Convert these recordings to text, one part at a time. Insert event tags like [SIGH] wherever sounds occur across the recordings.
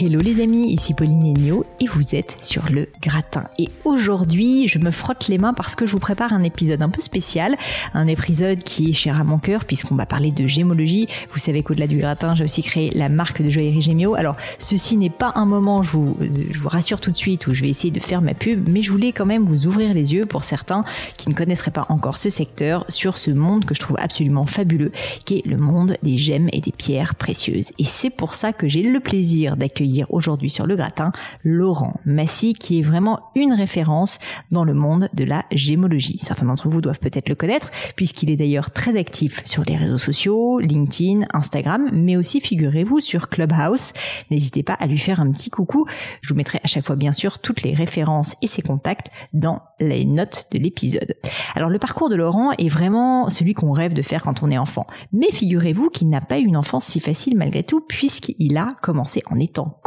Hello les amis, ici Pauline Ennio et vous êtes sur le gratin. Et aujourd'hui, je me frotte les mains parce que je vous prépare un épisode un peu spécial, un épisode qui est cher à mon cœur puisqu'on va parler de gémologie. Vous savez qu'au-delà du gratin, j'ai aussi créé la marque de joaillerie Gémio. Alors, ceci n'est pas un moment, je vous, je vous rassure tout de suite, où je vais essayer de faire ma pub, mais je voulais quand même vous ouvrir les yeux pour certains qui ne connaisseraient pas encore ce secteur sur ce monde que je trouve absolument fabuleux, qui est le monde des gemmes et des pierres précieuses. Et c'est pour ça que j'ai le plaisir d'accueillir aujourd'hui sur le gratin Laurent Massy, qui est vraiment une référence dans le monde de la gémologie. Certains d'entre vous doivent peut-être le connaître, puisqu'il est d'ailleurs très actif sur les réseaux sociaux, LinkedIn, Instagram, mais aussi figurez-vous sur Clubhouse. N'hésitez pas à lui faire un petit coucou. Je vous mettrai à chaque fois bien sûr toutes les références et ses contacts dans les notes de l'épisode. Alors le parcours de Laurent est vraiment celui qu'on rêve de faire quand on est enfant. Mais figurez-vous qu'il n'a pas eu une enfance si facile malgré tout, puisqu'il a commencé en étant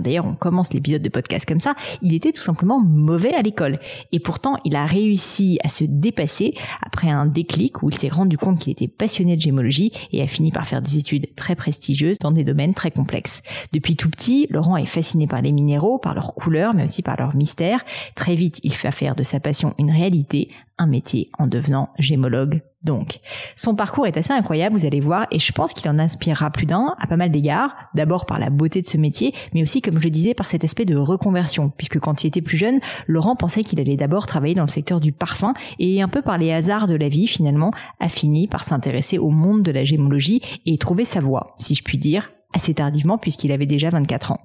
d'ailleurs, on commence l'épisode de podcast comme ça. Il était tout simplement mauvais à l'école. Et pourtant, il a réussi à se dépasser après un déclic où il s'est rendu compte qu'il était passionné de gémologie et a fini par faire des études très prestigieuses dans des domaines très complexes. Depuis tout petit, Laurent est fasciné par les minéraux, par leurs couleurs, mais aussi par leur mystère. Très vite, il fait faire de sa passion une réalité, un métier en devenant gémologue donc. Son parcours est assez incroyable, vous allez voir, et je pense qu'il en inspirera plus d'un à pas mal d'égards, d'abord par la beauté de ce métier, mais aussi, comme je le disais, par cet aspect de reconversion, puisque quand il était plus jeune, Laurent pensait qu'il allait d'abord travailler dans le secteur du parfum, et un peu par les hasards de la vie, finalement, a fini par s'intéresser au monde de la gémologie et trouver sa voie, si je puis dire, assez tardivement puisqu'il avait déjà 24 ans.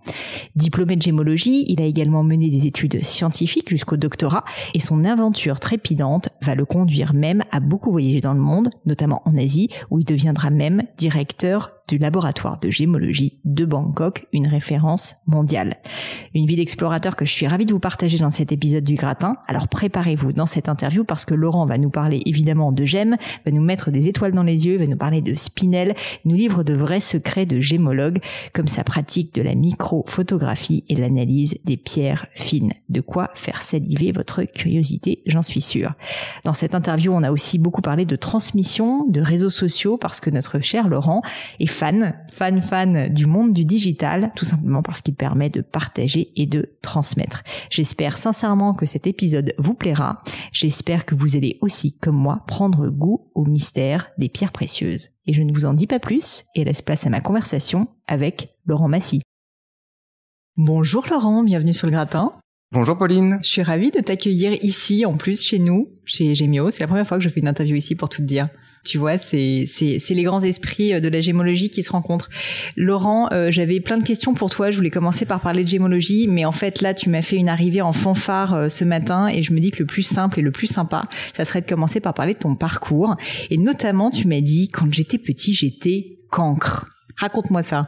Diplômé de gémologie, il a également mené des études scientifiques jusqu'au doctorat et son aventure trépidante va le conduire même à beaucoup voyager dans le monde, notamment en Asie où il deviendra même directeur du laboratoire de gémologie de Bangkok, une référence mondiale. Une vie d'explorateur que je suis ravie de vous partager dans cet épisode du gratin. Alors préparez-vous dans cette interview parce que Laurent va nous parler évidemment de gemmes, va nous mettre des étoiles dans les yeux, va nous parler de spinel, nous livre de vrais secrets de gémologue comme sa pratique de la microphotographie et l'analyse des pierres fines. De quoi faire saliver votre curiosité, j'en suis sûre. Dans cette interview, on a aussi beaucoup parlé de transmission, de réseaux sociaux parce que notre cher Laurent est fan, fan, fan du monde du digital, tout simplement parce qu'il permet de partager et de transmettre. J'espère sincèrement que cet épisode vous plaira. J'espère que vous allez aussi, comme moi, prendre goût au mystère des pierres précieuses. Et je ne vous en dis pas plus et laisse place à ma conversation avec Laurent Massy. Bonjour Laurent, bienvenue sur le gratin. Bonjour Pauline. Je suis ravie de t'accueillir ici, en plus chez nous, chez Gemio. C'est la première fois que je fais une interview ici pour tout te dire. Tu vois, c'est c'est les grands esprits euh, de la gémologie qui se rencontrent. Laurent, euh, j'avais plein de questions pour toi. Je voulais commencer par parler de gémologie, mais en fait là, tu m'as fait une arrivée en fanfare euh, ce matin, et je me dis que le plus simple et le plus sympa, ça serait de commencer par parler de ton parcours. Et notamment, tu m'as dit quand j'étais petit, j'étais cancre. Raconte-moi ça.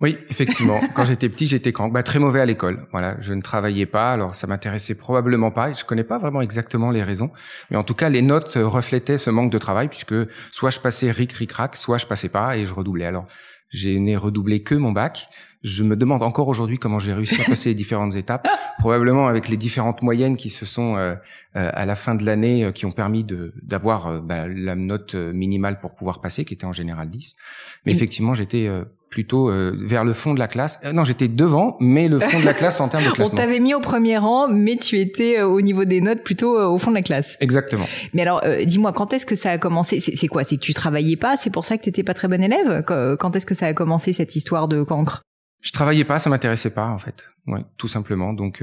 Oui, effectivement. [LAUGHS] Quand j'étais petit, j'étais bah, très mauvais à l'école. Voilà, je ne travaillais pas, alors ça m'intéressait probablement pas. Et je connais pas vraiment exactement les raisons, mais en tout cas, les notes reflétaient ce manque de travail puisque soit je passais ric ric rac, soit je passais pas et je redoublais. Alors, j'ai né redoublé que mon bac. Je me demande encore aujourd'hui comment j'ai réussi à passer les différentes étapes, probablement avec les différentes moyennes qui se sont euh, euh, à la fin de l'année euh, qui ont permis de d'avoir bah, la note minimale pour pouvoir passer, qui était en général 10. Mais effectivement, j'étais plutôt euh, vers le fond de la classe. Euh, non, j'étais devant, mais le fond de la classe en termes de [LAUGHS] classement. On t'avait mis au premier rang, mais tu étais euh, au niveau des notes plutôt au fond de la classe. Exactement. Mais alors, dis-moi, quand est-ce que ça a commencé? C'est quoi? C'est que tu travaillais pas? C'est pour ça que t'étais pas très bon élève? Quand est-ce que ça a commencé cette histoire de cancre? Je travaillais pas, ça m'intéressait pas en fait. Ouais, tout simplement. Donc,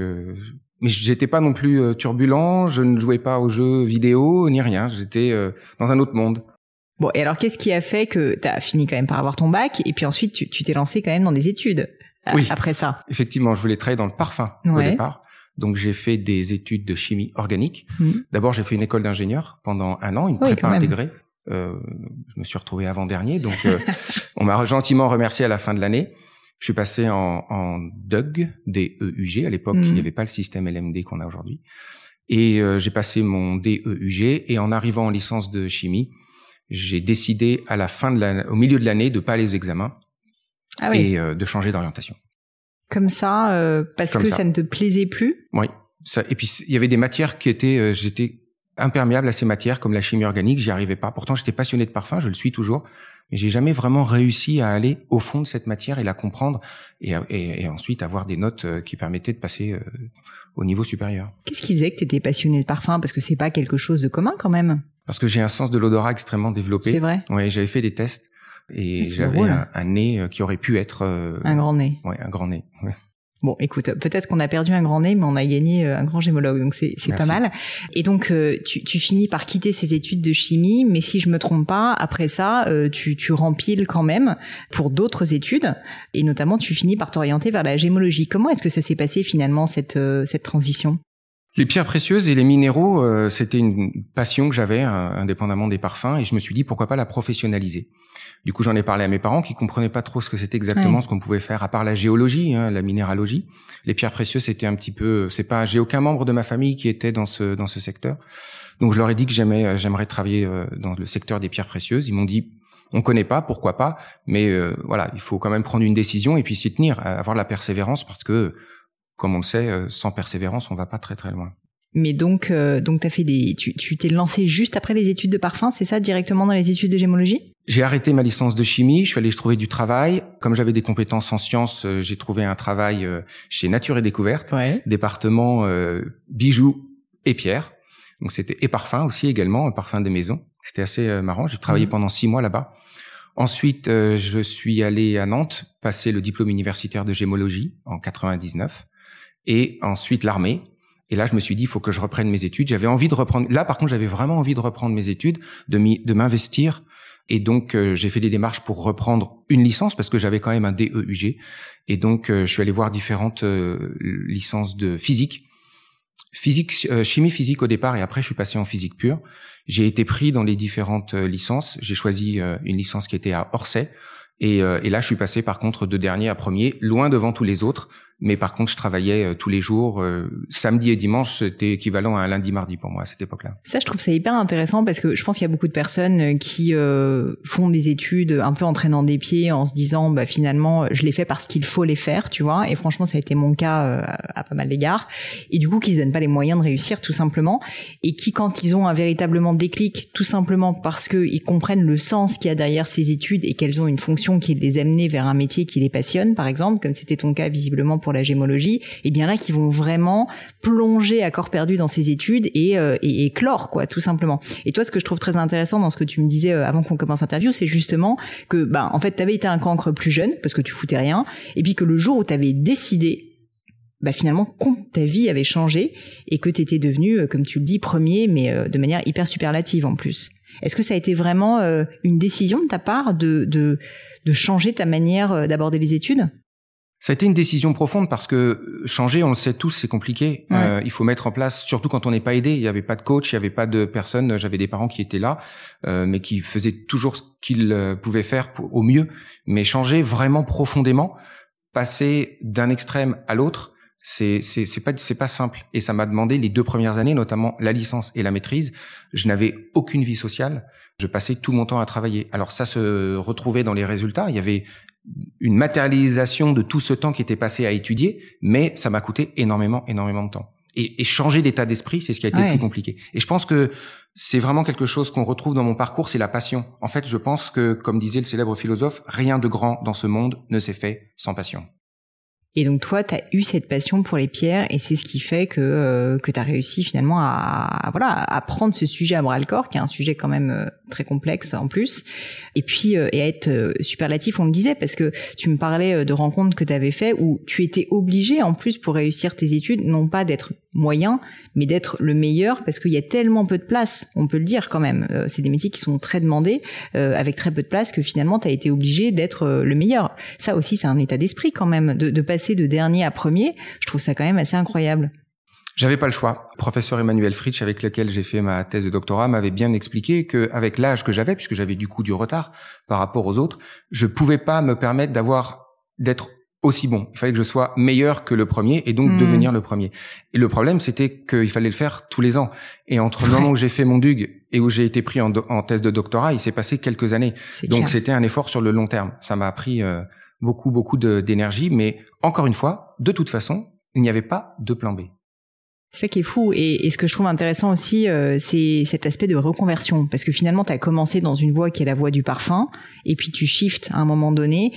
mais j'étais pas non plus turbulent. Je ne jouais pas aux jeux vidéo ni rien. J'étais dans un autre monde. Bon, et alors qu'est-ce qui a fait que tu as fini quand même par avoir ton bac et puis ensuite tu t'es lancé quand même dans des études euh, oui. après ça? Effectivement, je voulais travailler dans le parfum au départ. Donc j'ai fait des études de chimie organique. Mmh. D'abord, j'ai fait une école d'ingénieur pendant un an, une prépa intégrée. Euh, je me suis retrouvé avant dernier, donc euh, [LAUGHS] on m'a gentiment remercié à la fin de l'année. Je suis passé en, en DUG, D-E-U-G. À l'époque, il n'y mmh. avait pas le système LMD qu'on a aujourd'hui. Et euh, j'ai passé mon DEUG et en arrivant en licence de chimie, j'ai décidé à la fin de la, au milieu de l'année de pas aller aux examens ah oui. et euh, de changer d'orientation. Comme ça, euh, parce que ça. ne te plaisait plus? Oui. Ça, et puis il y avait des matières qui étaient, euh, j'étais imperméable à ces matières comme la chimie organique, j'y arrivais pas. Pourtant, j'étais passionné de parfum, je le suis toujours, mais j'ai jamais vraiment réussi à aller au fond de cette matière et la comprendre et, et, et ensuite avoir des notes qui permettaient de passer au niveau supérieur. Qu'est-ce qui faisait que tu étais passionné de parfum? Parce que c'est pas quelque chose de commun quand même. Parce que j'ai un sens de l'odorat extrêmement développé. C'est vrai. Oui, j'avais fait des tests et j'avais un, nez euh, qui aurait pu être euh, un grand nez. Oui, un grand nez. Ouais. Bon, écoute, peut-être qu'on a perdu un grand nez, mais on a gagné euh, un grand gémologue, donc c'est pas mal. Et donc, tu, tu, finis par quitter ces études de chimie, mais si je me trompe pas, après ça, tu, tu rempiles quand même pour d'autres études, et notamment tu finis par t'orienter vers la gémologie. Comment est-ce que ça s'est passé finalement cette cette transition? Les pierres précieuses et les minéraux, euh, c'était une passion que j'avais, euh, indépendamment des parfums, et je me suis dit pourquoi pas la professionnaliser. Du coup, j'en ai parlé à mes parents qui comprenaient pas trop ce que c'était exactement ce qu'on pouvait faire, à part la géologie, hein, la minéralogie. Les pierres précieuses, c'était un petit peu, c'est pas, j'ai aucun membre de ma famille qui était dans ce dans ce secteur, donc je leur ai dit que j'aimais, euh, j'aimerais travailler dans le secteur des pierres précieuses. Ils m'ont dit on connaît pas, pourquoi pas, mais voilà, il faut quand même prendre une décision et puis s'y tenir, avoir la persévérance parce que comme on le sait, euh, sans persévérance, on va pas très très loin. Mais donc, euh, donc t'as fait des, tu, tu t'es lancé juste après les études de parfum, c'est ça, directement dans les études de gémologie? J'ai arrêté ma licence de chimie, je suis allé trouver du travail. Comme j'avais des compétences en sciences, euh, j'ai trouvé un travail chez Nature et Découverte, département bijoux et pierres. Donc c'était et parfum aussi également, un parfum des maisons. C'était assez marrant. J'ai travaillé mmh. pendant six mois là-bas. Ensuite, je suis allé à Nantes passer le diplôme universitaire de gémologie en 99 et ensuite l'armée. Et là, je me suis dit, il faut que je reprenne mes études. J'avais envie de reprendre. Là, par contre, j'avais vraiment envie de reprendre mes études, de m'investir. Et donc, euh, j'ai fait des démarches pour reprendre une licence parce que j'avais quand même un DEUG. Et donc, euh, je suis allé voir différentes euh, licences de physique, physique, chimie physique au départ, et après, je suis passé en physique pure. J'ai été pris dans les différentes licences. J'ai choisi une licence qui était à Orsay. Et, et là, je suis passé par contre de dernier à premier, loin devant tous les autres mais par contre, je travaillais euh, tous les jours. Euh, samedi et dimanche, c'était équivalent à un lundi-mardi pour moi à cette époque-là. Ça, je trouve ça hyper intéressant parce que je pense qu'il y a beaucoup de personnes euh, qui font des études un peu en traînant des pieds, en se disant, bah, finalement, je les fais parce qu'il faut les faire, tu vois. Et franchement, ça a été mon cas à pas mal d'égards. Et du coup, qui se donnent pas les moyens de réussir, tout simplement. Et qui, quand ils ont un véritablement déclic, tout simplement parce qu'ils comprennent le sens qu'il y a derrière ces études et qu'elles ont une fonction qui les amener vers un métier qui les passionne, par exemple, comme c'était ton cas visiblement pour pour la gémologie, et eh bien là qui vont vraiment plonger à corps perdu dans ces études et, euh, et, clore quoi, tout simplement. Et toi, ce que je trouve très intéressant dans ce que tu me disais euh, avant qu'on commence l'interview, c'est justement que bah en fait tu avais été un cancre plus jeune parce que tu foutais rien, et puis que le jour où tu avais décidé bah finalement ta vie avait changé et que tu étais devenu, euh, comme tu le dis, premier, mais de manière hyper superlative en plus. Est-ce que ça a été vraiment une décision de ta part de, de changer ta manière d'aborder les études? Ça a été une décision profonde parce que changer, on le sait tous, c'est compliqué. Euh, il faut mettre en place, surtout quand on n'est pas aidé. Il n'y avait pas de coach, il n'y avait pas de personne. J'avais des parents qui étaient là, euh, mais qui faisaient toujours ce qu'ils euh, pouvaient faire au mieux. Mais changer vraiment profondément, passer d'un extrême à l'autre, c'est c'est c'est pas c'est pas simple. Et ça m'a demandé les deux premières années, notamment la licence et la maîtrise. Je n'avais aucune vie sociale. Je passais tout mon temps à travailler. Alors ça se retrouvait dans les résultats. Il y avait une matérialisation de tout ce temps qui était passé à étudier, mais ça m'a coûté énormément, énormément de temps. Et, changer d'état d'esprit, c'est ce qui a été le plus compliqué. Et je pense que c'est vraiment quelque chose qu'on retrouve dans mon parcours, c'est la passion. En fait, je pense que, comme disait le célèbre philosophe, rien de grand dans ce monde ne s'est fait sans passion. Et donc toi, tu as eu cette passion pour les pierres et c'est ce qui fait que euh, que tu as réussi finalement à, voilà à prendre ce sujet à bras le corps, qui est un sujet quand même euh, très complexe en plus, et puis euh, et à être superlatif, on le disait parce que tu me parlais de rencontres que tu avais fait où tu étais obligé en plus pour réussir tes études, non pas d'être moyen, mais d'être le meilleur parce qu'il y a tellement peu de place, on peut le dire quand même. c'est des métiers qui sont très demandés avec très peu de place que finalement tu as été obligé d'être le meilleur. Ça aussi, c'est un état d'esprit quand même de, de passer de dernier à premier, je trouve ça quand même assez incroyable. J'avais pas le choix. professeur Emmanuel Fritsch, avec lequel j'ai fait ma thèse de doctorat, m'avait bien expliqué que, avec l'âge que j'avais, puisque j'avais du coup du retard par rapport aux autres, je pouvais pas me permettre d'avoir, d'être aussi bon. Il fallait que je sois meilleur que le premier et donc hmm. devenir le premier. Et le problème, c'était qu'il fallait le faire tous les ans. Et entre le moment où j'ai fait mon DUG et où j'ai été pris en, thèse de doctorat, il s'est passé quelques années. Donc c'était un effort sur le long terme. Ça m'a pris euh, beaucoup, beaucoup d'énergie. Mais encore une fois, de toute façon, il n'y avait pas de plan B. C'est ça qui est fou. Et, ce que je trouve intéressant aussi, euh, c'est cet aspect de reconversion. Parce que finalement, tu as commencé dans une voie qui est la voie du parfum, et puis tu shifts à un moment donné,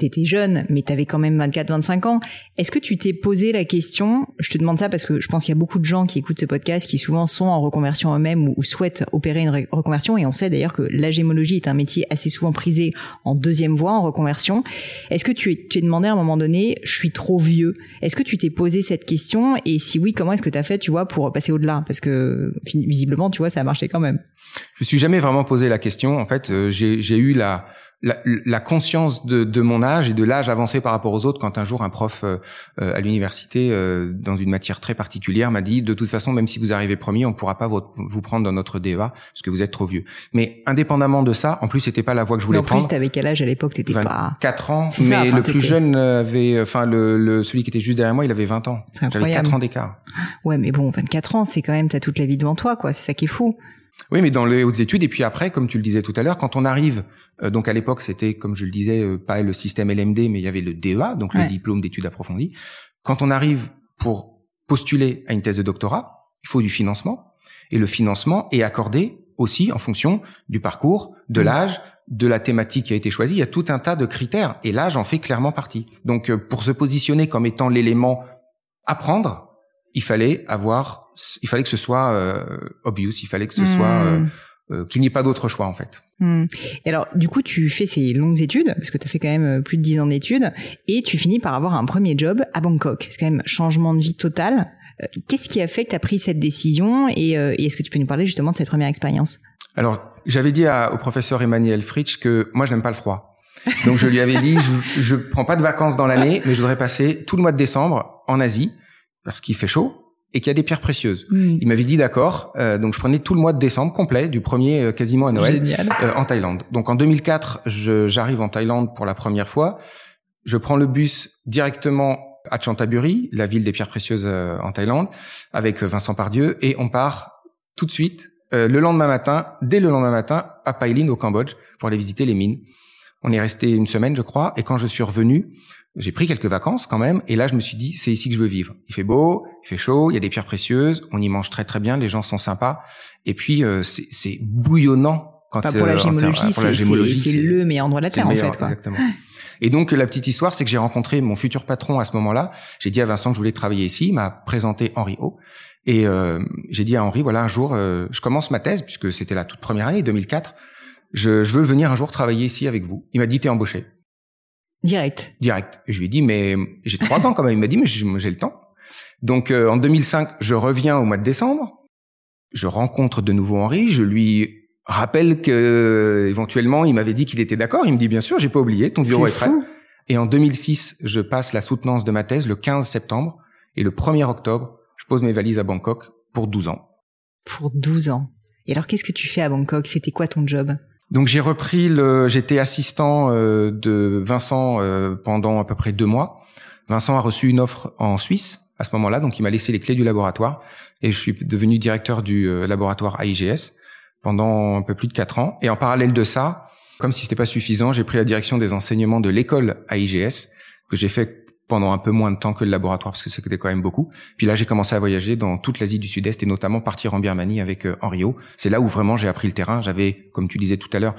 t'étais jeune, mais t'avais quand même 24-25 ans. Est-ce que tu t'es posé la question? Je te demande ça parce que je pense qu'il y a beaucoup de gens qui écoutent ce podcast qui souvent sont en reconversion eux-mêmes ou, souhaitent opérer une reconversion. Et on sait d'ailleurs que la gémologie est un métier assez souvent prisé en deuxième voie, en reconversion. Est-ce que tu t'es demandé à un moment donné, je suis trop vieux Est-ce que tu t'es posé cette question? Et si oui, comment est-ce que tu as fait, tu vois, pour passer au-delà? Parce que visiblement, tu vois, ça a marché quand même. Je me suis jamais vraiment posé la question. En fait, euh, j'ai eu la la, conscience de, mon âge et de l'âge avancé par rapport aux autres quand un jour un prof euh, euh, à l'université euh, dans une matière très particulière m'a dit de toute façon même si vous arrivez premier on pourra pas vous, prendre dans notre DEA parce que vous êtes trop vieux. Mais indépendamment de ça en plus c'était pas la voie que je voulais prendre en plus t'avais quel âge à l'époque? T'étais pas 4 ans mais le plus jeune avait enfin le, celui qui était juste derrière moi il avait 20 ans. J'avais 4 ans d'écart. Ouais mais bon 24 ans c'est quand même t'as toute la vie devant toi quoi. C'est ça qui est fou. Oui, mais dans les hautes études, et puis après, comme tu le disais tout à l'heure, quand on arrive donc à l'époque, c'était, comme je le disais, euh, pas le système LMD, mais il y avait le DEA, donc le diplôme d'études approfondies. Quand on arrive pour postuler à une thèse de doctorat, il faut du financement. Et le financement est accordé aussi en fonction du parcours, de mmh. l'âge, de la thématique qui a été choisie. Il y a tout un tas de critères et l'âge en fait clairement partie. Donc euh, pour se positionner comme étant l'élément à prendre, il fallait avoir, il fallait que ce soit obvious, il fallait que ce soit mmh. Euh, qu'il n'y ait pas d'autre choix en fait. Hmm. Et alors, du coup, tu fais ces longues études, parce que tu as fait quand même euh, plus de 10 ans d'études, et tu finis par avoir un premier job à Bangkok. C'est quand même changement de vie total. Euh, qu'est-ce qui a fait que tu as pris cette décision et, est-ce que tu peux nous parler justement de cette première expérience? Alors, j'avais dit au professeur Emmanuel Fritsch que moi, je n'aime pas le froid. Donc, je lui avais dit, je, ne prends pas de vacances dans l'année, mais je voudrais passer tout le mois de décembre en Asie, parce qu'il fait chaud, et qu'il y a des pierres précieuses. Hmm. Il m'avait dit d'accord, euh, donc je prenais tout le mois de décembre complet, du premier euh, quasiment à Noël, euh, en Thaïlande. Donc en 2004, j'arrive en Thaïlande pour la première fois. Je prends le bus directement à Chantaburi, la ville des pierres précieuses en Thaïlande, avec Vincent Pardieu, et on part tout de suite le lendemain matin, dès le lendemain matin, à Pailin au Cambodge pour aller visiter les mines. On est resté une semaine, je crois, et quand je suis revenu, j'ai pris quelques vacances quand même, et là je me suis dit, c'est ici que je veux vivre. Il fait beau, il fait chaud, il y a des pierres précieuses, on y mange très très bien, les gens sont sympas, et puis euh, c'est bouillonnant. Quand, pour la gémologie, c'est le meilleur endroit de la Terre en fait. Quoi. Exactement. Et donc la petite histoire, c'est que j'ai rencontré mon futur patron à ce moment-là. J'ai dit à Vincent que je voulais travailler ici. Il m'a présenté Henri O. Et euh, j'ai dit à Henri, voilà, un jour, euh, je commence ma thèse, puisque c'était la toute première année, 2004. Je, je veux venir un jour travailler ici avec vous. Il m'a dit, t'es embauché. Direct. Direct. je lui ai dit, mais j'ai trois ans quand même. Il m'a dit, mais j'ai le temps. Donc euh, en 2005, je reviens au mois de décembre. Je rencontre de nouveau Henri. Je lui rappelle que éventuellement, il m'avait dit qu'il était d'accord. Il me dit, bien sûr, j'ai pas oublié. Ton bureau est, prêt. Et en 2006, je passe la soutenance de ma thèse le 15 septembre. Et le 1er octobre, je pose mes valises à Bangkok pour 12 ans. Pour 12 ans. Et alors, qu'est-ce que tu fais à Bangkok? C'était quoi ton job? Donc j'ai repris le, j'étais assistant euh, de Vincent euh, pendant à peu près deux mois. Vincent a reçu une offre en Suisse à ce moment-là, donc il m'a laissé les clés du laboratoire et je suis devenu directeur du euh, laboratoire AIGS pendant un peu plus de quatre ans. Et en parallèle de ça, comme si c'était pas suffisant, j'ai pris la direction des enseignements de l'école AIGS que j'ai fait pendant un peu moins de temps que le laboratoire parce que c'était quand même beaucoup. Puis là, j'ai commencé à voyager dans toute l'Asie du Sud-Est et notamment partir en Birmanie avec euh. C'est là où vraiment j'ai appris le terrain. J'avais, comme tu disais tout à l'heure,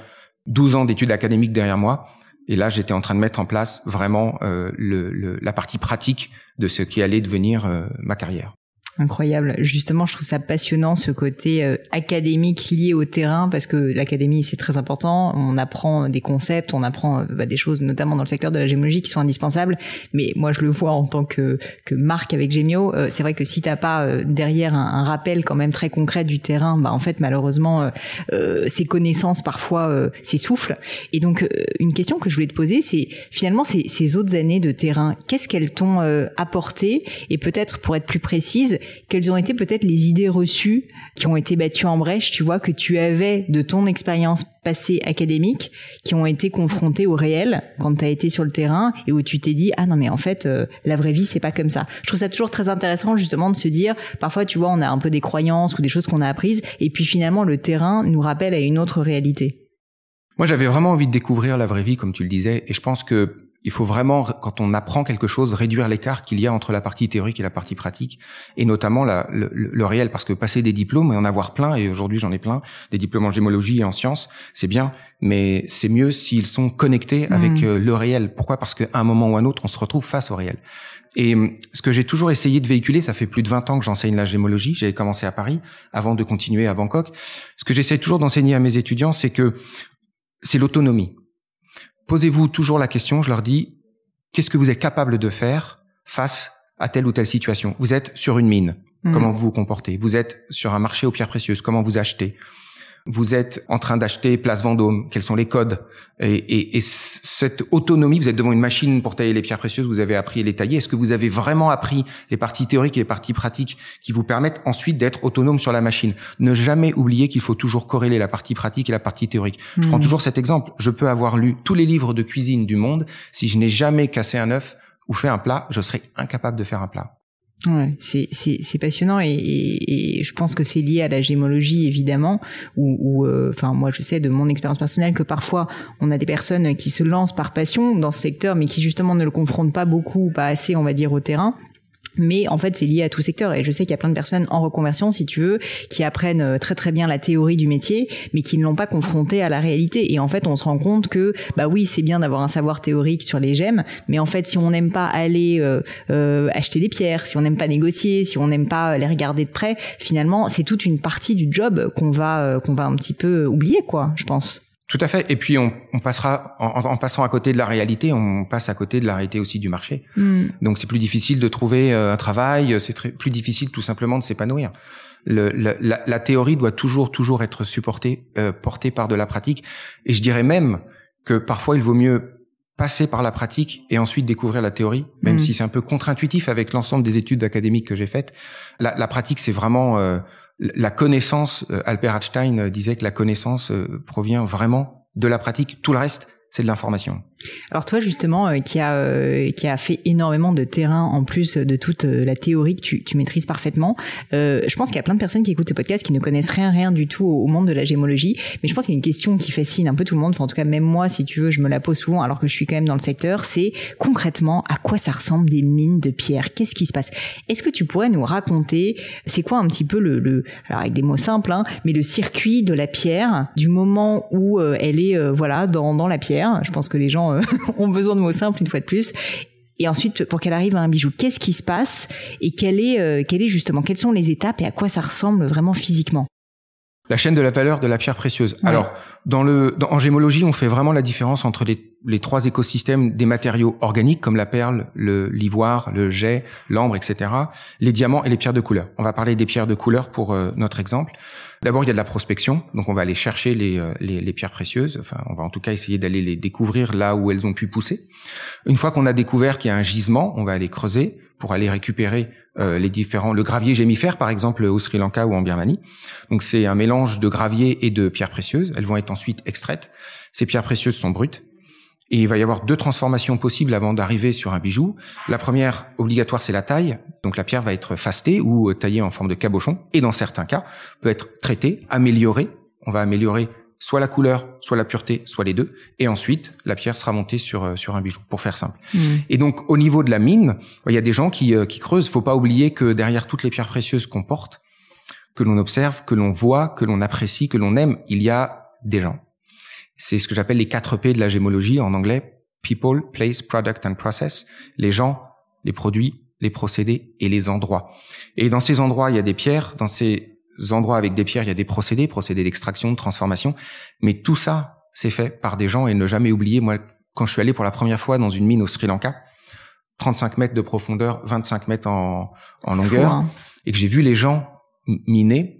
12 ans d'études académiques derrière moi. Et là, j'étais en train de mettre en place vraiment euh, le, la partie pratique de ce qui allait devenir euh, ma carrière. Incroyable. Justement, je trouve ça passionnant ce côté euh, académique lié au terrain parce que l'académie c'est très important. On apprend des concepts, on apprend euh, bah, des choses, notamment dans le secteur de la gémologie, qui sont indispensables. Mais moi, je le vois en tant que que marque avec Gemio. Euh, c'est vrai que si t'as pas derrière un, rappel quand même très concret du terrain, bah en fait malheureusement ces connaissances parfois s'essoufflent. Et donc une question que je voulais te poser, c'est finalement ces, ces autres années de terrain, qu'est-ce qu'elles t'ont apporté? Et peut-être pour être plus précise quelles ont été peut-être les idées reçues qui ont été battues en brèche, tu vois, que tu avais de ton expérience passée académique, qui ont été confrontées au réel quand tu as été sur le terrain et où tu t'es dit ah non mais en fait euh, la vraie vie c'est pas comme ça. Je trouve ça toujours très intéressant justement de se dire parfois tu vois on a un peu des croyances ou des choses qu'on a apprises et puis finalement le terrain nous rappelle à une autre réalité. Moi j'avais vraiment envie de découvrir la vraie vie comme tu le disais et je pense que il faut vraiment, quand on apprend quelque chose, réduire l'écart qu'il y a entre la partie théorique et la partie pratique, et notamment la, le, le, réel, parce que passer des diplômes et en avoir plein, et aujourd'hui j'en ai plein, des diplômes en gémologie et en sciences, c'est bien, mais c'est mieux s'ils sont connectés avec mmh. euh, le réel. Pourquoi? Parce qu'à un moment ou un autre, on se retrouve face au réel. Et hum, ce que j'ai toujours essayé de véhiculer, ça fait plus de 20 ans que j'enseigne la gémologie, j'avais commencé à Paris avant de continuer à Bangkok. Ce que j'essaie toujours d'enseigner à mes étudiants, c'est que c'est l'autonomie posez-vous toujours la question, je leur dis, qu'est-ce que vous êtes capable de faire face à telle ou telle situation? Vous êtes sur une mine, hmm. comment vous vous comportez? Vous êtes sur un marché aux pierres précieuses, comment vous achetez? Vous êtes en train d'acheter Place Vendôme, quels sont les codes? Et, et, et, cette autonomie, vous êtes devant une machine pour tailler les pierres précieuses, vous avez appris à les tailler. Est-ce que vous avez vraiment appris les parties théoriques et les parties pratiques qui vous permettent ensuite d'être autonome sur la machine? Ne jamais oublier qu'il faut toujours corréler la partie pratique et la partie théorique. Je prends hmm. toujours cet exemple. Je peux avoir lu tous les livres de cuisine du monde. Si je n'ai jamais cassé un œuf ou fait un plat, je serai incapable de faire un plat. Ouais, c'est passionnant et, et, et, je pense que c'est lié à la gémologie évidemment ou euh, enfin moi je sais de mon expérience personnelle que parfois on a des personnes qui se lancent par passion dans ce secteur mais qui justement ne le confrontent pas beaucoup ou pas assez on va dire au terrain mais en fait c'est lié à tout secteur. Et je sais qu'il y a plein de personnes en reconversion si tu veux qui apprennent euh, très très bien la théorie du métier mais qui ne l'ont pas confronté à la réalité. Et en fait on se rend compte que bah oui c'est bien d'avoir un savoir théorique sur les gemmes mais en fait si on n'aime pas aller euh, euh, acheter des pierres si on n'aime pas négocier si on n'aime pas les regarder de près finalement c'est toute une partie du job qu'on va qu'on va un petit peu oublier quoi je pense tout à fait. Et puis on, on passera en, en, passant à côté de la réalité, on passe à côté de la réalité aussi du marché. Hmm. Donc c'est plus difficile de trouver euh, un travail, c'est plus difficile tout simplement de s'épanouir. Le, la, la, théorie doit toujours toujours être supportée, euh, portée par de la pratique. Et je dirais même que parfois il vaut mieux passer par la pratique et ensuite découvrir la théorie, même hmm. si c'est un peu contre-intuitif avec l'ensemble des études académiques que j'ai faites. La, la pratique, c'est vraiment euh, la connaissance, euh, Albert Einstein euh, disait que la connaissance euh, provient vraiment de la pratique. Tout le reste, c'est de l'information. Alors toi justement euh, qui a euh, qui a fait énormément de terrain en plus de toute euh, la théorie que tu, tu maîtrises parfaitement, je pense qu'il y a plein de personnes qui écoutent ce podcast qui ne connaissent rien rien du tout au, monde de la gémologie, mais je pense qu'il y a une question qui fascine un peu tout le monde, enfin, en tout cas même moi si tu veux, je me la pose souvent alors que je suis quand même dans le secteur, c'est concrètement à quoi ça ressemble des mines de pierre, qu'est-ce qui se passe? Est-ce que tu pourrais nous raconter c'est quoi un petit peu le, le alors avec des mots simples hein, mais le circuit de la pierre du moment où elle est voilà dans dans la pierre, je pense que les gens [LAUGHS] ont besoin de mots simples une fois de plus. Et ensuite, pour qu'elle arrive à un bijou, qu'est-ce qui se passe et quelle est, euh, quelle est justement, quelles sont les étapes et à quoi ça ressemble vraiment physiquement? La chaîne de la valeur de la pierre précieuse. Alors, dans le, en gémologie, on fait vraiment la différence entre les, les trois écosystèmes des matériaux organiques comme la perle, le l'ivoire, le jet, l'ambre, etc. Les diamants et les pierres de couleur. On va parler des pierres de couleur pour euh, notre exemple. D'abord, il y a de la prospection, donc on va aller chercher les, euh, les, les, pierres précieuses. Enfin, on va en tout cas essayer d'aller les découvrir là où elles ont pu pousser. Une fois qu'on a découvert qu'il y a un gisement, on va aller creuser pour aller récupérer euh, les différents, le gravier gémifère par exemple au Sri Lanka ou en Birmanie. Donc c'est un mélange de gravier et de pierres précieuses. Elles vont être ensuite extraites. Ces pierres précieuses sont brutes. Et il va y avoir deux transformations possibles avant d'arriver sur un bijou. La première obligatoire, c'est la taille. Donc la pierre va être fastée ou taillée en forme de cabochon. Et dans certains cas, peut être traitée, améliorée. On va améliorer soit la couleur, soit la pureté, soit les deux. Et ensuite, la pierre sera montée sur, euh, sur un bijou, pour faire simple. Mmh. Et donc, au niveau de la mine, il y a des gens qui, euh, qui creusent. Faut pas oublier que derrière toutes les pierres précieuses qu'on porte, que l'on observe, que l'on voit, que l'on apprécie, que l'on aime, il y a des gens. C'est ce que j'appelle les 4 P de la gémologie en anglais. People, place, product and process. Les gens, les produits, les procédés et les endroits. Et dans ces endroits, il y a des pierres. Dans ces endroits avec des pierres, il y a des procédés, procédés d'extraction, de transformation. Mais tout ça, c'est fait par des gens et ne jamais oublier. Moi, quand je suis allé pour la première fois dans une mine au Sri Lanka, 35 mètres de profondeur, 25 mètres en, en longueur, Fou, hein. et que j'ai vu les gens miner,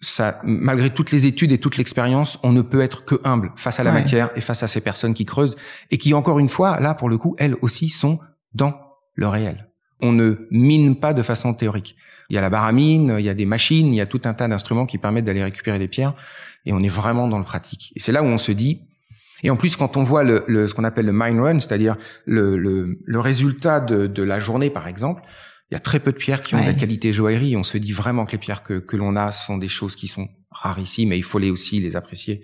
ça, malgré toutes les études et toute l'expérience, on ne peut être que humble face à la Ouais. matière et face à ces personnes qui creusent et qui, encore une fois, là, pour le coup, elles aussi sont dans le réel. On ne mine pas de façon théorique. Il y a la barre à mine, il y a des machines, il y a tout un tas d'instruments qui permettent d'aller récupérer les pierres et on est vraiment dans le pratique. Et c'est là où on se dit, et en plus, quand on voit le, le- ce qu'on appelle le mine run, c'est-à-dire le, le, le résultat de, de la journée, par exemple, il y a très peu de pierres qui ont de la qualité joaillerie. On se dit vraiment que les pierres que, que l'on a sont des choses qui sont rarissimes et il faut les aussi les apprécier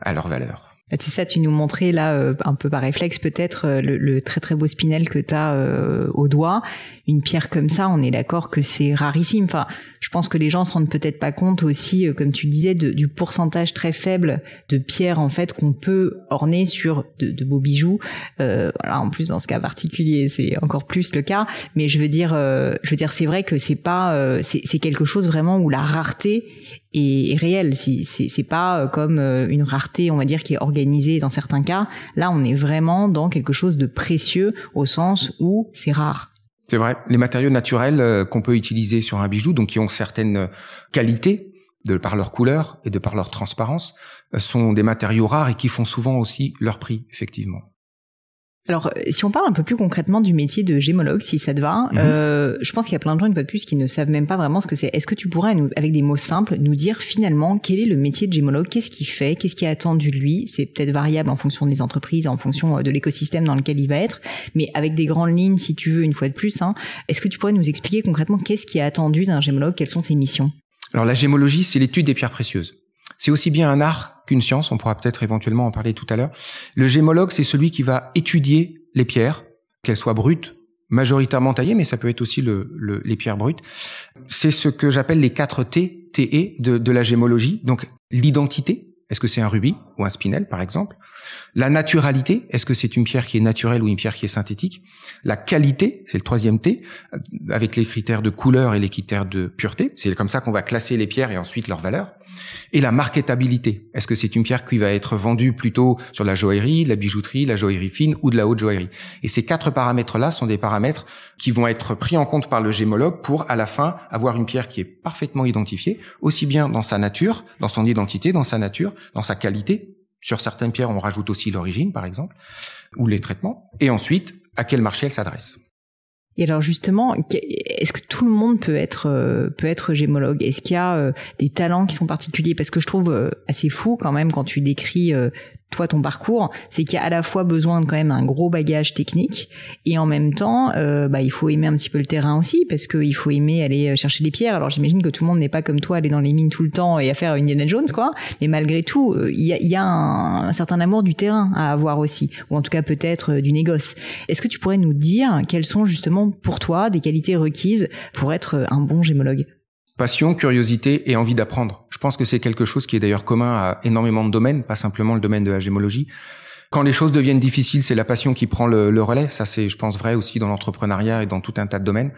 à leur valeur. Bah, c'est ça, tu nous montrais là, euh, un peu par réflexe peut-être, euh, le, le très très beau spinel que tu as au doigt. Une pierre comme ça, on est d'accord que c'est rarissime. Enfin, je pense que les gens se rendent peut-être pas compte aussi, euh, comme tu disais, de- du pourcentage très faible de pierres en fait qu'on peut orner sur de, de beaux bijoux. Euh, voilà, en plus dans ce cas particulier, c'est encore plus le cas. Mais je veux dire, euh, je veux dire, c'est vrai que c'est pas, euh, c'est quelque chose vraiment où la rareté est, réelle. Si- C'est pas euh, comme euh, une rareté, on va dire, qui est organisée dans certains cas. Là, on est vraiment dans quelque chose de précieux au sens où c'est rare. C'est vrai. Les matériaux naturels euh, qu'on peut utiliser sur un bijou, donc qui ont certaines qualités de par leur couleur et de par leur transparence, sont des matériaux rares et qui font souvent aussi leur prix, effectivement. Alors, euh, si on parle un peu plus concrètement du métier de gémologue, si ça te va, Mhm. euh, je pense qu'il y a plein de gens, une fois de plus, qui ne savent même pas vraiment ce que c'est. Est-ce que tu pourrais, nous, avec des mots simples, nous dire finalement quel est le métier de gémologue? Qu'est-ce qu'il fait? Qu'est-ce qui est attendu de lui? C'est peut-être variable en fonction des entreprises, en fonction euh, de l'écosystème dans lequel il va être, mais avec des grandes lignes, si tu veux, une fois de plus. Hein, Est-ce que tu pourrais nous expliquer concrètement qu'est-ce qui est attendu d'un gémologue? Quelles sont ses missions? Alors la gémologie, c'est l'étude des pierres précieuses. C'est aussi bien un art qu'une science, on pourra peut-être éventuellement en parler tout à l'heure. Le gémologue, c'est celui qui va étudier les pierres, qu'elles soient brutes, majoritairement taillées, mais ça peut être aussi le, le- les pierres brutes. C'est ce que j'appelle les 4 T, TE de, de la gémologie. Donc l'identité, est-ce que c'est un rubis? Ou un spinel par exemple La naturalité, est-ce que c'est une pierre qui est naturelle ou une pierre qui est synthétique? La qualité, c'est le troisième T, euh, avec les critères de couleur et les critères de pureté. C'est comme ça qu'on va classer les pierres et ensuite leur valeur. Et la marketabilité. Est-ce que c'est une pierre qui va être vendue plutôt sur la joaillerie, la bijouterie, la joaillerie fine ou de la haute joaillerie? Et ces quatre paramètres-là sont des paramètres qui vont être pris en compte par le gémologue pour, à la fin, avoir une pierre qui est parfaitement identifiée, aussi bien dans sa nature, dans son identité, dans sa nature, dans sa qualité. Sur certaines pierres, on rajoute aussi l'origine, par exemple, ou les traitements. Et ensuite, à quel marché elle s'adresse? Et alors justement, est-ce que tout le monde peut être euh, peut être gémologue? Est-ce qu'il y a euh, des talents qui sont particuliers? Parce que je trouve euh, assez fou quand même quand tu décris toi ton parcours, c'est qu'il y a à la fois besoin de quand même un gros bagage technique et en même temps, euh, bah, il faut aimer un petit peu le terrain aussi parce qu'il faut aimer aller euh, chercher les pierres. Alors j'imagine que tout le monde n'est pas comme toi, aller dans les mines tout le temps et à faire Indiana Jones quoi. Mais malgré tout, euh, il y a, y a un, certain amour du terrain à avoir aussi, ou en tout cas peut-être du négoce. Est-ce que tu pourrais nous dire quelles sont justement pour toi des qualités requises pour être un bon gémologue? Passion, curiosité et envie d'apprendre. Je pense que c'est quelque chose qui est d'ailleurs commun à énormément de domaines, pas simplement le domaine de la gémologie. Quand les choses deviennent difficiles, c'est la passion qui prend le, relais. Ça, c'est, je pense, vrai aussi dans l'entrepreneuriat et dans tout un tas de domaines.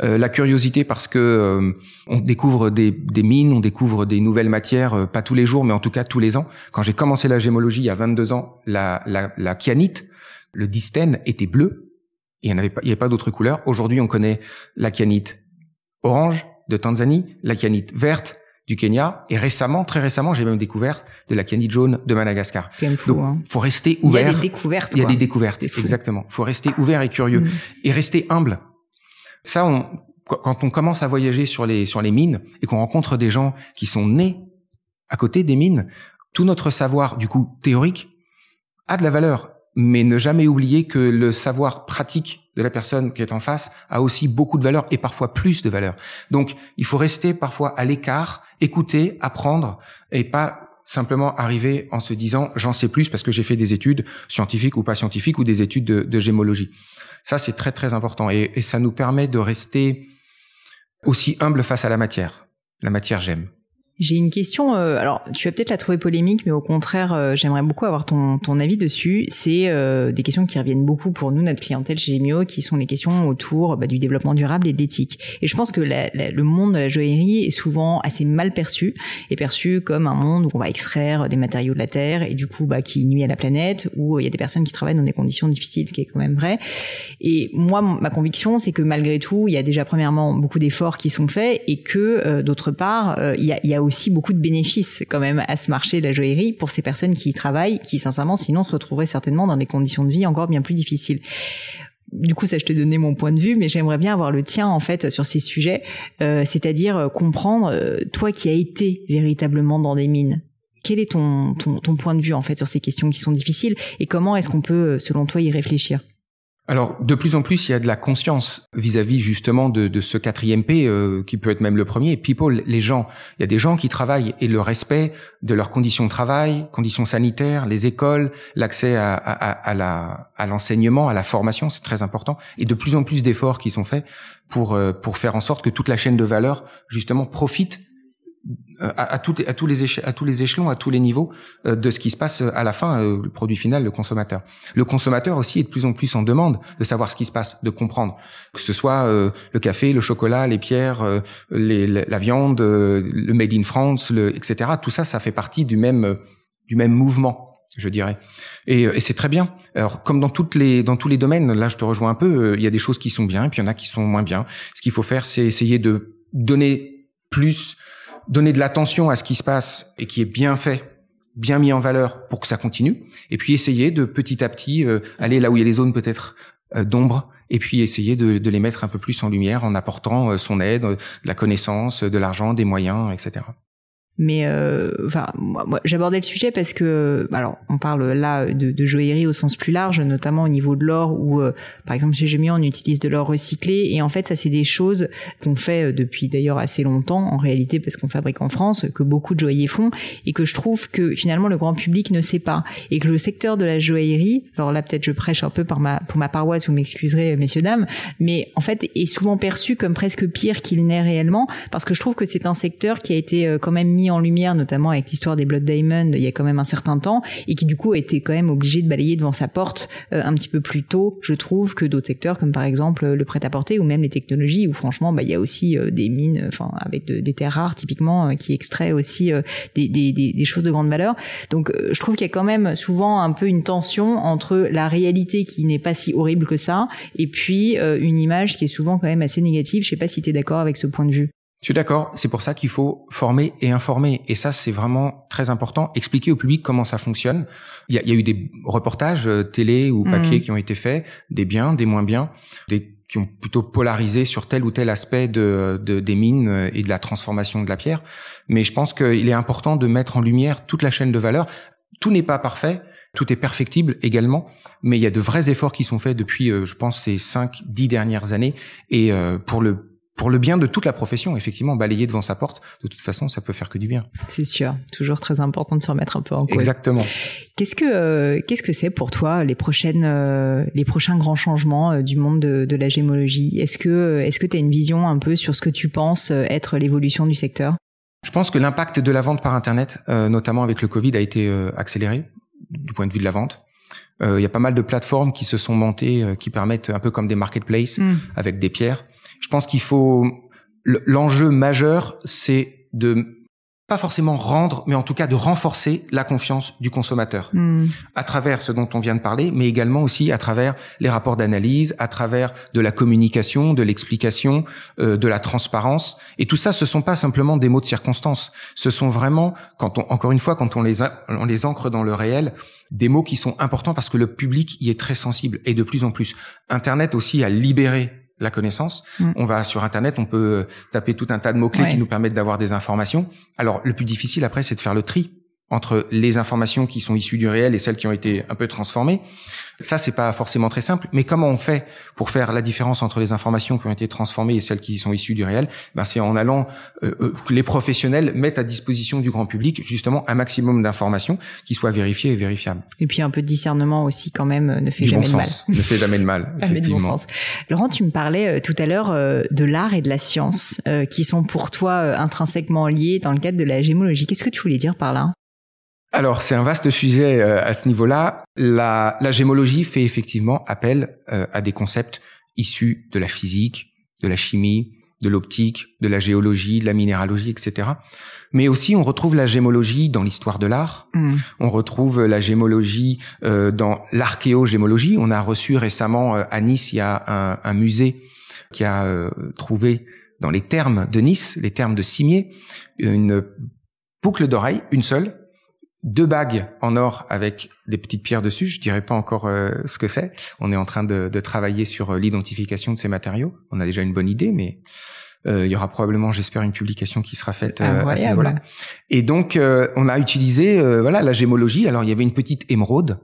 Euh, la curiosité, parce que euh, on découvre des, des mines, on découvre des nouvelles matières, euh, pas tous les jours, mais en tout cas tous les ans. Quand j'ai commencé la gémologie il y a 22 ans, la, la, la kyanite, le distène était bleu. Il n'y avait pas, avait pas d'autres couleurs. Aujourd'hui, on connaît la kyanite orange de Tanzanie, la kyanite verte du Kenya, et récemment, très récemment, j'ai même découvert de la kyanite jaune de Madagascar. C'est quand même fou. Donc, hein. faut rester Il y a ouvert. des découvertes. Il y a quoi. des découvertes, exactement. Faut rester ouvert et curieux Mm. et rester humble. Ça, on, qu- quand on commence à voyager sur les sur les mines et qu'on rencontre des gens qui sont nés à côté des mines, tout notre savoir du coup théorique a de la valeur. Mais ne jamais oublier que le savoir pratique de la personne qui est en face a aussi beaucoup de valeur et parfois plus de valeur. Donc, il faut rester parfois à l'écart, écouter, apprendre et pas simplement arriver en se disant j'en sais plus parce que j'ai fait des études scientifiques ou pas scientifiques ou des études de, de gémologie. Ça, c'est très très important et, et ça nous permet de rester aussi humble face à la matière. La matière, j'aime. J'ai une question, euh, alors tu vas peut-être la trouver polémique, mais au contraire, euh, j'aimerais beaucoup avoir ton, ton avis dessus. C'est euh, des questions qui reviennent beaucoup pour nous, notre clientèle chez Gemio, qui sont les questions autour bah, du développement durable et de l'éthique. Et je pense que la, le monde de la joaillerie est souvent assez mal perçu, et perçu comme un monde où on va extraire des matériaux de la terre et du coup bah, qui nuit à la planète, où il y a des personnes qui travaillent dans des conditions difficiles, ce qui est quand même vrai. Et moi, ma conviction, c'est que malgré tout, il y a déjà premièrement beaucoup d'efforts qui sont faits et que d'autre part, il y a, y a aussi beaucoup de bénéfices quand même à ce marché de la joaillerie pour ces personnes qui y travaillent, qui sincèrement sinon se retrouveraient certainement dans des conditions de vie encore bien plus difficiles du coup, ça, je te donnais mon point de vue, mais j'aimerais bien avoir le tien en fait sur ces sujets, euh, c'est-à-dire euh, comprendre euh, toi qui as été véritablement dans des mines. Quel est ton, ton point de vue en fait sur ces questions qui sont difficiles et comment est-ce qu'on peut, selon toi, y réfléchir? Alors, de plus en plus, il y a de la conscience vis-à-vis justement de, de, ce quatrième P, euh, qui peut être même le premier, people, les gens. Il y a des gens qui travaillent et le respect de leurs conditions de travail, conditions sanitaires, les écoles, l'accès à, à, à, à l'enseignement, à la formation, c'est très important. Et de plus en plus d'efforts qui sont faits pour, euh, pour faire en sorte que toute la chaîne de valeur, justement, profite euh, à, à, tous les à tous les échelons, à tous les niveaux euh, de ce qui se passe à la fin, euh, le produit final, le consommateur. Le consommateur aussi est de plus en plus en demande de savoir ce qui se passe, de comprendre que ce soit le café, le chocolat, les pierres, les, la viande, le made in France, le, etc. Tout ça, ça fait partie du même du même mouvement je dirais. Et, et c'est très bien. Alors, comme dans toutes les dans tous les domaines, là, je te rejoins un peu. Il y a des choses qui sont bien, et puis il y en a qui sont moins bien. Ce qu'il faut faire, c'est essayer de donner plus donner de l'attention à ce qui se passe et qui est bien fait, bien mis en valeur pour que ça continue, et puis essayer de petit à petit euh, aller là où il y a des zones peut-être euh, d'ombre, et puis essayer de, de, les mettre un peu plus en lumière en apportant euh, son aide, de la connaissance, de l'argent, des moyens, etc. Mais euh, enfin, moi, j'abordais le sujet parce que, alors, on parle là de, de, joaillerie au sens plus large, notamment au niveau de l'or, où, euh, par exemple, chez Gemio, on utilise de l'or recyclé, et en fait, ça, c'est des choses qu'on fait euh, depuis d'ailleurs assez longtemps, en réalité, parce qu'on fabrique en France, que beaucoup de joailliers font, et que je trouve que finalement le grand public ne sait pas, et que le secteur de la joaillerie, alors là, peut-être je prêche un peu par ma, pour ma paroisse, vous m'excuserez, messieurs dames, mais en fait, est souvent perçu comme presque pire qu'il n'est réellement, parce que je trouve que c'est un secteur qui a été quand même mis en lumière, notamment avec l'histoire des Blood Diamond il y a quand même un certain temps, et qui du coup a été quand même obligé de balayer devant sa porte euh, un petit peu plus tôt, je trouve, que d'autres secteurs comme par exemple le prêt-à-porter ou même les technologies, où franchement, bah, il y a aussi euh, des mines, enfin avec des terres rares typiquement, euh, qui extraient aussi des, des, des, choses de grande valeur. Donc je trouve qu'il y a quand même souvent un peu une tension entre la réalité qui n'est pas si horrible que ça, et puis une image qui est souvent quand même assez négative. Je sais pas si tu es d'accord avec ce point de vue. Je suis d'accord? C'est pour ça qu'il faut former et informer. Et ça, c'est vraiment très important. Expliquer au public comment ça fonctionne. Il y a, il y a eu des reportages euh, télé ou papier mmh. qui ont été faits, des biens, des moins bien, des qui ont plutôt polarisé sur tel ou tel aspect de, de, des mines euh, et de la transformation de la pierre. Mais je pense qu'il est important de mettre en lumière toute la chaîne de valeur. Tout n'est pas parfait. Tout est perfectible également, mais il y a de vrais efforts qui sont faits depuis, euh, je pense, ces cinq, dix dernières années. Et pour le pour le bien de toute la profession, effectivement, balayer devant sa porte, de toute façon, ça peut faire que du bien. C'est sûr, toujours très important de se remettre un peu en cause. Exactement. Qu'est-ce que euh, qu'est-ce que c'est pour toi les prochaines euh, les prochains grands changements euh, du monde de, de la gémologie? Est-ce que est-ce que tu as une vision un peu sur ce que tu penses être l'évolution du secteur? Je pense que l'impact de la vente par internet, notamment avec le Covid, a été accéléré du point de vue de la vente. Il y a pas mal de plateformes qui se sont montées, qui permettent un peu comme des marketplaces mmh. avec des pierres je pense qu'il faut l'enjeu majeur, c'est de pas forcément rendre, mais en tout cas de renforcer la confiance du consommateur hmm. à travers ce dont on vient de parler, mais également aussi à travers les rapports d'analyse, à travers de la communication, de l'explication, euh, de la transparence. Et tout ça, ce sont pas simplement des mots de circonstance. Ce sont vraiment, quand on, encore une fois, quand on les, on les ancre dans le réel, des mots qui sont importants parce que le public y est très sensible et de plus en plus. Internet aussi a libéré la connaissance. Mm. On va sur Internet, on peut taper tout un tas de mots-clés qui nous permettent d'avoir des informations. Alors, le plus difficile après, c'est de faire le tri entre les informations qui sont issues du réel et celles qui ont été un peu transformées. Ça, c'est pas forcément très simple. Mais comment on fait pour faire la différence entre les informations qui ont été transformées et celles qui sont issues du réel? Ben, c'est en allant euh, euh, que les professionnels mettent à disposition du grand public justement un maximum d'informations qui soient vérifiées et vérifiables. Et puis un peu de discernement aussi, quand même, [LAUGHS] ne fait jamais de mal. Ne [LAUGHS] fait jamais de mal. effectivement. Bon sens. Laurent, tu me parlais tout à l'heure de l'art et de la science qui sont pour toi intrinsèquement liés dans le cadre de la gémologie. Qu'est-ce que tu voulais dire par là? Alors, c'est un vaste sujet euh, à ce niveau-là. La, la, gémologie fait effectivement appel euh, à des concepts issus de la physique, de la chimie, de l'optique, de la géologie, de la minéralogie, etc. Mais aussi, on retrouve la gémologie dans l'histoire de l'art. Mm. On retrouve la gémologie euh, dans l'archéogémologie. On a reçu récemment à Nice, il y a un, un musée qui a trouvé dans les termes de Nice, les termes de Cimier, une boucle d'oreille, une seule, deux bagues en or avec des petites pierres dessus. Je dirais pas encore euh, ce que c'est. On est en train de, de travailler sur euh, l'identification de ces matériaux. On a déjà une bonne idée, mais euh, il y aura probablement, j'espère, une publication qui sera faite à ce niveau-là. Et donc, on a utilisé voilà la gémologie. Alors, il y avait une petite émeraude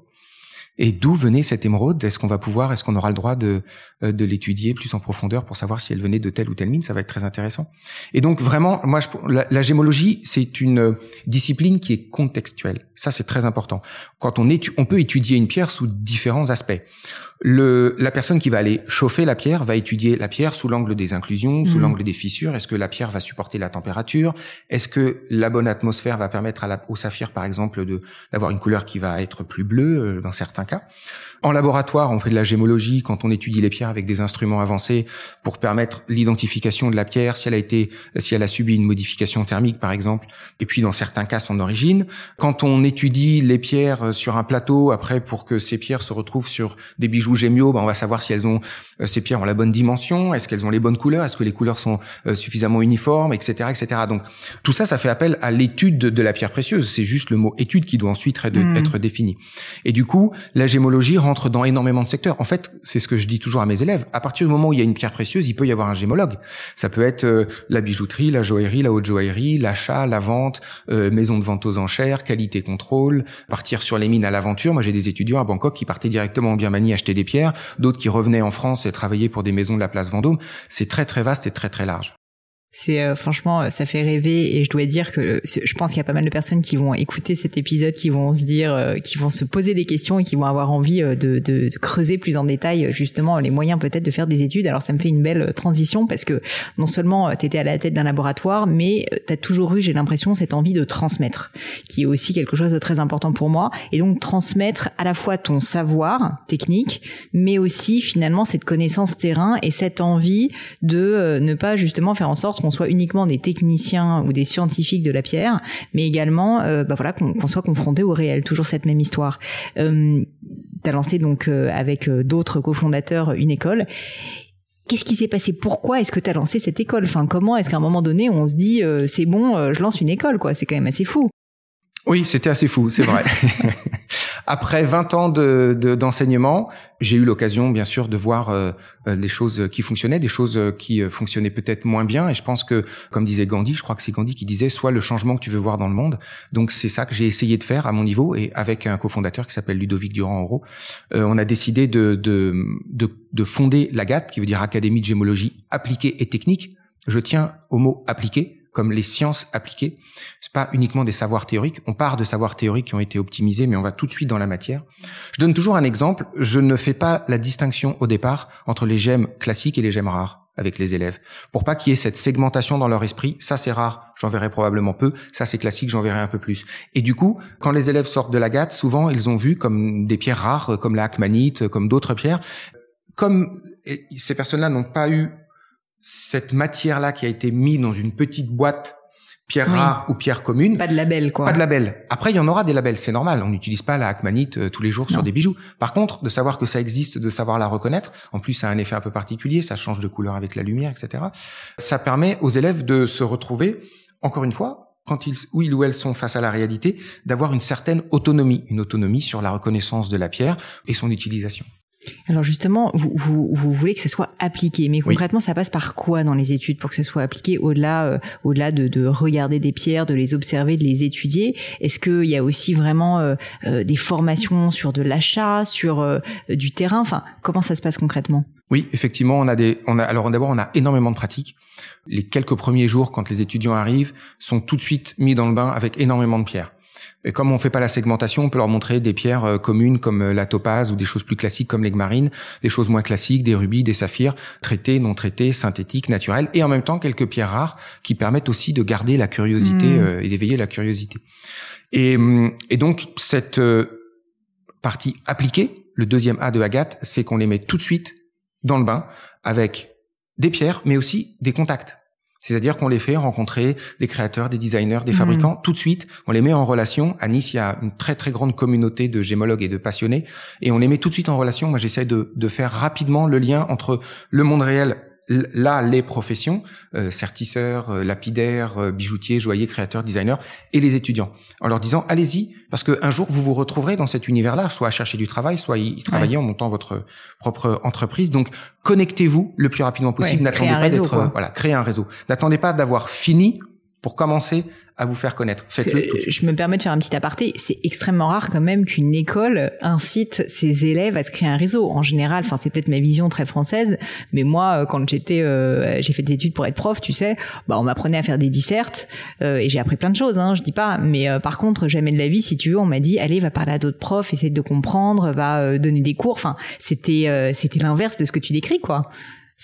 et d'où venait cette émeraude? Est-ce qu'on va pouvoir, est-ce qu'on aura le droit de, euh, de l'étudier plus en profondeur pour savoir si elle venait de telle ou telle mine? Ça va être très intéressant. Et donc vraiment, moi, je, la, la gémologie, c'est une discipline qui est contextuelle. Ça, c'est très important. Quand on, on peut étudier une pierre sous différents aspects. Le, la personne qui va aller chauffer la pierre va étudier la pierre sous l'angle des inclusions, sous mmh. l'angle des fissures. Est-ce que la pierre va supporter la température? Est-ce que la bonne atmosphère va permettre à la, au saphir, par exemple, de d'avoir une couleur qui va être plus bleue euh, dans certains cas? En laboratoire, on fait de la gémologie quand on étudie les pierres avec des instruments avancés pour permettre l'identification de la pierre, si elle a été, si elle a subi une modification thermique, par exemple. Et puis, dans certains cas, son origine. Quand on étudie les pierres euh, sur un plateau, après, pour que ces pierres se retrouvent sur des bijoux Gémio, ben on va savoir si elles ont euh, ces pierres ont la bonne dimension, est-ce qu'elles ont les bonnes couleurs, est-ce que les couleurs sont euh, suffisamment uniformes, etc., etc. Donc tout ça, ça fait appel à l'étude de, la pierre précieuse. C'est juste le mot étude qui doit ensuite être, être défini. Et du coup, la gémologie rentre dans énormément de secteurs. En fait, c'est ce que je dis toujours à mes élèves. À partir du moment où il y a une pierre précieuse, il peut y avoir un gémologue. Ça peut être euh, la bijouterie, la joaillerie, la haute joaillerie, l'achat, la vente, maison de vente aux enchères, qualité contrôle, partir sur les mines à l'aventure. Moi, j'ai des étudiants à Bangkok qui partaient directement en Birmanie acheter des pierres, d'autres qui revenaient en France et travaillaient pour des maisons de la place Vendôme. C'est très très vaste et très très large. C'est euh, franchement, ça fait rêver et je dois dire que je pense qu'il y a pas mal de personnes qui vont écouter cet épisode, qui vont se dire, euh, qui vont se poser des questions et qui vont avoir envie euh, de, de, de creuser plus en détail justement les moyens peut-être de faire des études. Alors ça me fait une belle transition parce que non seulement tu étais à la tête d'un laboratoire, mais tu as toujours eu, j'ai l'impression, cette envie de transmettre, qui est aussi quelque chose de très important pour moi. Et donc transmettre à la fois ton savoir technique, mais aussi finalement cette connaissance terrain et cette envie de ne pas justement faire en sorte qu'on soit uniquement des techniciens ou des scientifiques de la pierre, mais également, euh, bah voilà, qu'on soit confronté au réel. Toujours cette même histoire. Euh, T'as lancé donc euh, avec euh, d'autres cofondateurs une école. Qu'est-ce qui s'est passé? Pourquoi est-ce que tu as lancé cette école? Enfin, comment est-ce qu'à un moment donné, on se dit c'est bon, je lance une école quoi? C'est quand même assez fou. Oui, c'était assez fou, c'est vrai. [LAUGHS] Après 20 ans de, d'enseignement, j'ai eu l'occasion, bien sûr, de voir euh, euh, des choses qui fonctionnaient, des choses qui euh, fonctionnaient peut-être moins bien. Et je pense que, comme disait Gandhi, je crois que c'est Gandhi qui disait, soit le changement que tu veux voir dans le monde. Donc c'est ça que j'ai essayé de faire à mon niveau et avec un cofondateur qui s'appelle Ludovic Durand-Oro, on a décidé de, de, de, de fonder l'AGAT, qui veut dire Académie de gémologie appliquée et technique. Je tiens au mot appliqué comme les sciences appliquées. C'est pas uniquement des savoirs théoriques. On part de savoirs théoriques qui ont été optimisés, mais on va tout de suite dans la matière. Je donne toujours un exemple. Je ne fais pas la distinction au départ entre les gemmes classiques et les gemmes rares avec les élèves. Pour pas qu'il y ait cette segmentation dans leur esprit, ça c'est rare, j'en verrai probablement peu, ça c'est classique, j'en verrai un peu plus. Et du coup, quand les élèves sortent de la gâte, souvent ils ont vu comme des pierres rares, comme la hakmanite, comme d'autres pierres, comme ces personnes-là n'ont pas eu cette matière-là qui a été mise dans une petite boîte pierre rare ou pierre commune. Pas de label, quoi. Pas de label. Après, il y en aura des labels, c'est normal. On n'utilise pas la Hakmanite euh, tous les jours sur des bijoux. Par contre, de savoir que ça existe, de savoir la reconnaître, en plus, ça a un effet un peu particulier, ça change de couleur avec la lumière, etc. Ça permet aux élèves de se retrouver, encore une fois, quand ils, où ils ou elles sont face à la réalité, d'avoir une certaine autonomie, une autonomie sur la reconnaissance de la pierre et son utilisation. Alors justement, vous, vous, vous, voulez que ça soit appliqué, mais concrètement, ça passe par quoi dans les études pour que ça soit appliqué au-delà, euh, au-delà de, de, regarder des pierres, de les observer, de les étudier? Est-ce qu'il y a aussi vraiment euh, euh, des formations sur de l'achat, sur du terrain? Enfin, comment ça se passe concrètement? Oui, effectivement, on a des, on a alors d'abord on a énormément de pratiques. Les quelques premiers jours, quand les étudiants arrivent, sont tout de suite mis dans le bain avec énormément de pierres. Et comme on fait pas la segmentation, on peut leur montrer des pierres euh, communes comme euh, la topaze ou des choses plus classiques comme l'aigue des choses moins classiques, des rubis, des saphirs, traités, non traités, synthétiques, naturels, et en même temps quelques pierres rares qui permettent aussi de garder la curiosité mmh. euh, et d'éveiller la curiosité. Et, et donc cette partie appliquée, le deuxième A de Agathe, c'est qu'on les met tout de suite dans le bain avec des pierres, mais aussi des contacts. C'est-à-dire qu'on les fait rencontrer des créateurs, des designers, des fabricants mmh. tout de suite. On les met en relation. À Nice, il y a une très très grande communauté de gémologues et de passionnés, et on les met tout de suite en relation. Moi, j'essaie de, de faire rapidement le lien entre le monde réel là les professions, euh, certisseurs, euh, lapidaires, euh, bijoutiers, joailliers, créateurs, designers, et les étudiants, en leur disant allez-y, parce qu'un jour vous vous retrouverez dans cet univers-là, soit à chercher du travail, soit y travailler en montant votre propre entreprise. Donc connectez-vous le plus rapidement possible. N'attendez pas d'être voilà, créez un réseau. N'attendez pas d'avoir fini pour commencer à vous faire connaître. Faites-le tout de suite. Je me permets de faire un petit aparté. C'est extrêmement rare quand même qu'une école incite ses élèves à se créer un réseau. En général, enfin c'est peut-être ma vision très française, mais moi euh, quand j'étais, euh, j'ai fait des études pour être prof, tu sais, bah on m'apprenait à faire des dissertes euh, et j'ai appris plein de choses. Hein, je dis pas, mais par contre jamais de la vie, si tu veux, on m'a dit allez va parler à d'autres profs, essayer de comprendre, va donner des cours. Enfin c'était c'était l'inverse de ce que tu décris quoi.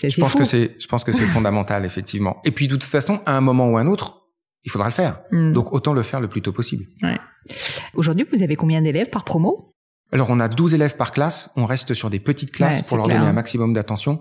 Je pense que c'est, je pense que c'est fondamental effectivement. Et puis de toute façon, à un moment ou à un autre, il faudra le faire. Hmm. Donc autant le faire le plus tôt possible. Ouais. Aujourd'hui, vous avez combien d'élèves par promo? Alors on a 12 élèves par classe, on reste sur des petites classes pour leur donner un maximum d'attention.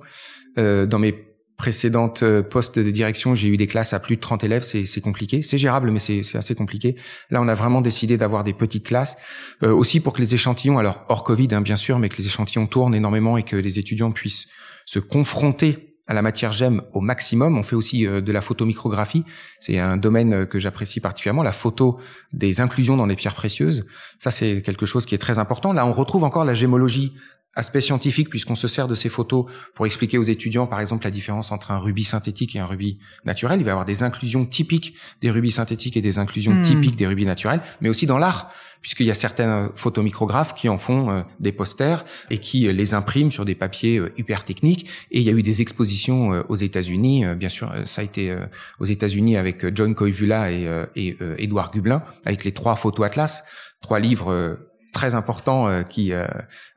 Euh, dans mes précédentes euh, postes de direction, j'ai eu des classes à plus de 30 élèves, c'est compliqué. C'est gérable, mais c'est assez compliqué. Là, on a vraiment décidé d'avoir des petites classes, euh, aussi pour que les échantillons, alors hors Covid hein, bien sûr, mais que les échantillons tournent énormément et que les étudiants puissent se confronter à la matière j'aime au maximum. On fait aussi euh, de la photomicrographie. C'est un domaine euh, que j'apprécie particulièrement, la photo des inclusions dans les pierres précieuses. Ça, c'est quelque chose qui est très important. Là, on retrouve encore la gémologie aspect scientifique puisqu'on se sert de ces photos pour expliquer aux étudiants par exemple la différence entre un rubis synthétique et un rubis naturel. Il va y avoir des inclusions typiques des rubis synthétiques et des inclusions hmm. typiques des rubis naturels, mais aussi dans l'art puisqu'il y a certains photomicrographes qui en font euh, des posters et qui euh, les impriment sur des papiers euh, hyper techniques. Et il y a eu des expositions aux États-Unis, bien sûr, ça a été aux États-Unis avec John Koivula et, et Edouard Gublin, avec les trois photos atlas, trois livres très important euh, qui euh,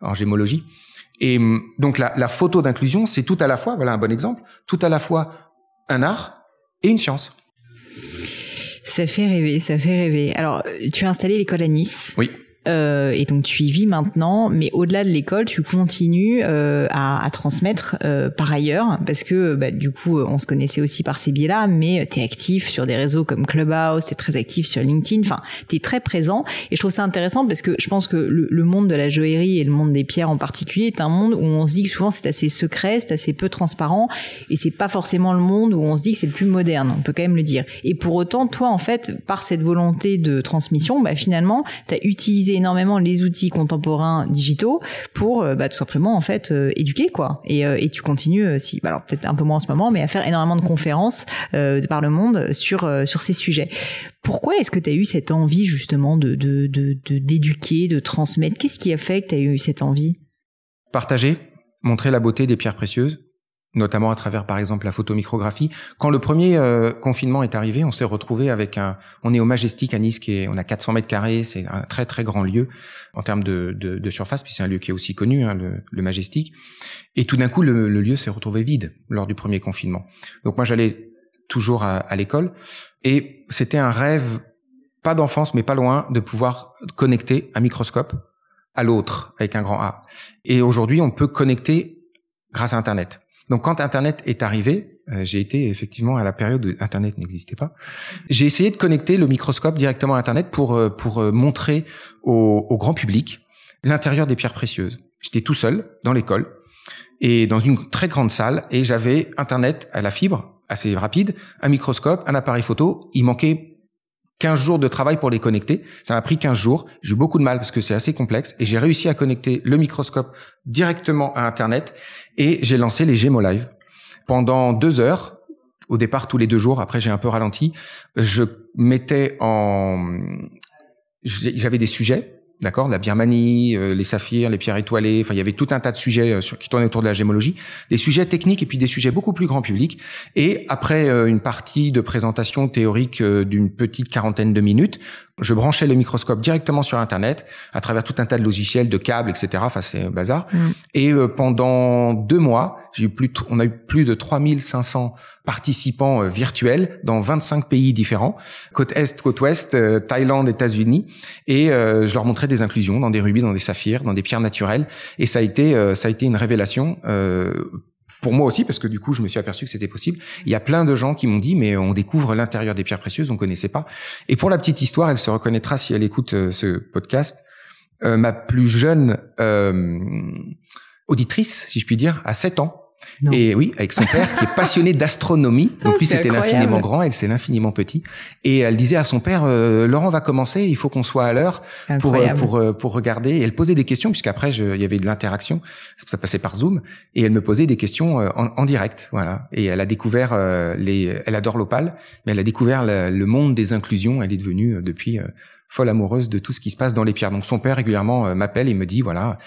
en gémologie. Et hum, donc la, la photo d'inclusion, c'est tout à la fois, voilà un bon exemple, tout à la fois un art et une science. Ça fait rêver, ça fait rêver. Alors, tu as installé l'école à Nice. Oui. Euh, et donc tu y vis maintenant, mais au-delà de l'école, tu continues euh, à, transmettre euh, par ailleurs, parce que bah, du coup, on se connaissait aussi par ces biais-là, mais tu es actif sur des réseaux comme Clubhouse, tu es très actif sur LinkedIn, enfin, tu es très présent, et je trouve ça intéressant parce que je pense que le, le, monde de la joaillerie et le monde des pierres en particulier est un monde où on se dit que souvent c'est assez secret, c'est assez peu transparent, et c'est pas forcément le monde où on se dit que c'est le plus moderne, on peut quand même le dire. Et pour autant, toi, en fait, par cette volonté de transmission, bah, finalement, tu as utilisé énormément les outils contemporains digitaux pour euh, bah, tout simplement en fait euh, éduquer quoi. Et, euh, tu continues si bah, alors peut-être un peu moins en ce moment, mais à faire énormément de conférences par le monde sur sur ces sujets. Pourquoi est-ce que tu as eu cette envie justement de d'éduquer, de, de, de transmettre? Qu'est-ce qui a fait que tu as eu cette envie? Partager, montrer la beauté des pierres précieuses, notamment à travers par exemple la photomicrographie. Quand le premier euh, confinement est arrivé, on s'est retrouvé avec un, on est au Majestic à Nice, qui est, on a 400 mètres carrés, c'est un très très grand lieu en termes de, de, de surface, puis c'est un lieu qui est aussi connu, hein, le, le, Majestic. Et tout d'un coup, le, le lieu s'est retrouvé vide lors du premier confinement. Donc moi, j'allais toujours à, à l'école, et c'était un rêve, pas d'enfance, mais pas loin, de pouvoir connecter un microscope à l'autre avec un grand A. Et aujourd'hui, on peut connecter grâce à Internet. Donc quand Internet est arrivé, euh, j'ai été effectivement à la période où Internet n'existait pas. J'ai essayé de connecter le microscope directement à Internet pour euh, pour euh, montrer au, au, grand public l'intérieur des pierres précieuses. J'étais tout seul dans l'école et dans une très grande salle et j'avais Internet à la fibre assez rapide, un microscope, un appareil photo. Il manquait 15 jours de travail pour les connecter. Ça m'a pris 15 jours. J'ai eu beaucoup de mal parce que c'est assez complexe et j'ai réussi à connecter le microscope directement à Internet et j'ai lancé les Gémeaux Live. Pendant deux heures, au départ tous les deux jours, après j'ai un peu ralenti, je mettais en... J'avais des sujets d'accord, la Birmanie, euh, les saphirs, les pierres étoilées, enfin il y avait tout un tas de sujets euh, qui tournaient autour de la gémologie, des sujets techniques et puis des sujets beaucoup plus grand public. Et après euh, une partie de présentation théorique d'une petite quarantaine de minutes, je branchais le microscope directement sur Internet à travers tout un tas de logiciels, de câbles, etc. Enfin, c'est bazar. Mm. Et euh, pendant deux mois, j'ai eu plus on a eu plus de 3500 participants euh, virtuels dans 25 pays différents, côte est, côte ouest, euh, Thaïlande, États-Unis. Et je leur montrais des inclusions dans des rubis, dans des saphirs, dans des pierres naturelles. Et ça a été, ça a été une révélation pour moi aussi, parce que du coup, je me suis aperçu que c'était possible. Il y a plein de gens qui m'ont dit, mais on découvre l'intérieur des pierres précieuses, on connaissait pas. Et pour la petite histoire, elle se reconnaîtra si elle écoute euh, ce podcast. Euh, ma plus jeune euh, auditrice, si je puis dire, a 7 ans. Et oui, avec son père qui est passionné d'astronomie. [LAUGHS] Donc lui, c'était l'infiniment grand, elle, c'est l'infiniment petit. Et elle disait à son père, euh, Laurent va commencer, il faut qu'on soit à l'heure pour euh, pour euh, pour regarder. Et elle posait des questions puisqu'après, il y avait de l'interaction. Ça passait par Zoom. Et elle me posait des questions en, en direct, voilà. Et elle a découvert les, elle adore l'opale, mais elle a découvert le, monde des inclusions. Elle est devenue depuis folle amoureuse de tout ce qui se passe dans les pierres. Donc son père régulièrement m'appelle et me dit voilà,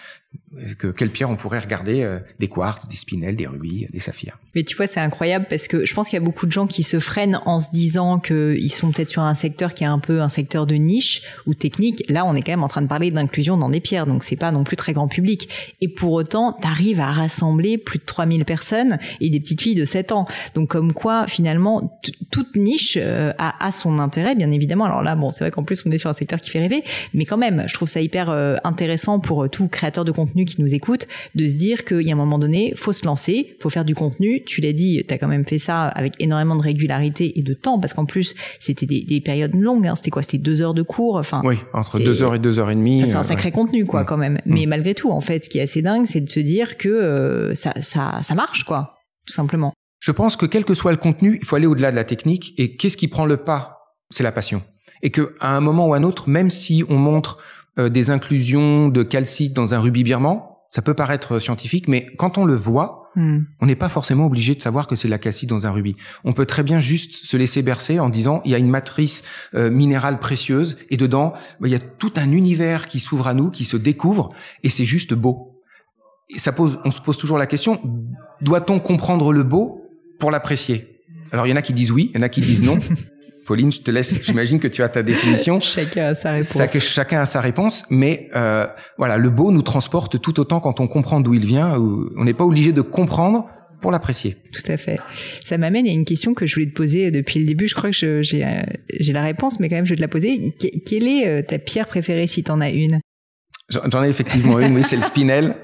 que quelle pierre on pourrait regarder euh, des quartz, des spinels, des rubis, des saphirs? Mais tu vois, c'est incroyable parce que je pense qu'il y a beaucoup de gens qui se freinent en se disant qu'ils sont peut-être sur un secteur qui est un peu un secteur de niche ou technique. Là, on est quand même en train de parler d'inclusion dans des pierres, donc c'est pas non plus très grand public. Et pour autant, tu arrives à rassembler plus de 3000 personnes et des petites filles de 7 ans. Donc comme quoi, finalement, toute niche euh, a, a, son intérêt, bien évidemment. Alors là, bon, c'est vrai qu'en plus, on est sur un secteur qui fait rêver, mais quand même, je trouve ça hyper euh, intéressant pour tout créateur de contenu qui nous écoute, de se dire qu'il y a un moment donné, faut se lancer, faut faire du contenu. Tu l'as dit, tu as quand même fait ça avec énormément de régularité et de temps, parce qu'en plus, c'était des, périodes longues. Hein. C'était quoi? C'était deux heures de cours. Enfin, oui, entre deux heures et deux heures et demie. c'est un euh, sacré contenu, quoi, mm. quand même. Mais mm. malgré tout, en fait, ce qui est assez dingue, c'est de se dire que euh, ça, ça, ça marche, quoi, tout simplement. Je pense que quel que soit le contenu, il faut aller au-delà de la technique. Et qu'est-ce qui prend le pas? C'est la passion. Et que à un moment ou à un autre, même si on montre euh, des inclusions de calcite dans un rubis birman, ça peut paraître scientifique, mais quand on le voit, hmm. on n'est pas forcément obligé de savoir que c'est de la calcite dans un rubis. On peut très bien juste se laisser bercer en disant il y a une matrice euh, minérale précieuse et dedans bah, il y a tout un univers qui s'ouvre à nous, qui se découvre et c'est juste beau. Et ça pose, on se pose toujours la question doit-on comprendre le beau pour l'apprécier? Alors il y en a qui disent oui, il y en a qui disent non. [LAUGHS] Pauline, je te laisse. [LAUGHS] J'imagine que tu as ta définition. chacun a sa réponse. chacun a sa réponse, mais euh, voilà, le beau nous transporte tout autant quand on comprend d'où il vient. On n'est pas obligé de comprendre pour l'apprécier. Tout à fait. Ça m'amène à une question que je voulais te poser depuis le début. Je crois que j'ai j'ai la réponse, mais quand même, je vais te la poser. quelle est euh, ta pierre préférée si tu en as une? J'en ai effectivement une, oui, c'est le spinel.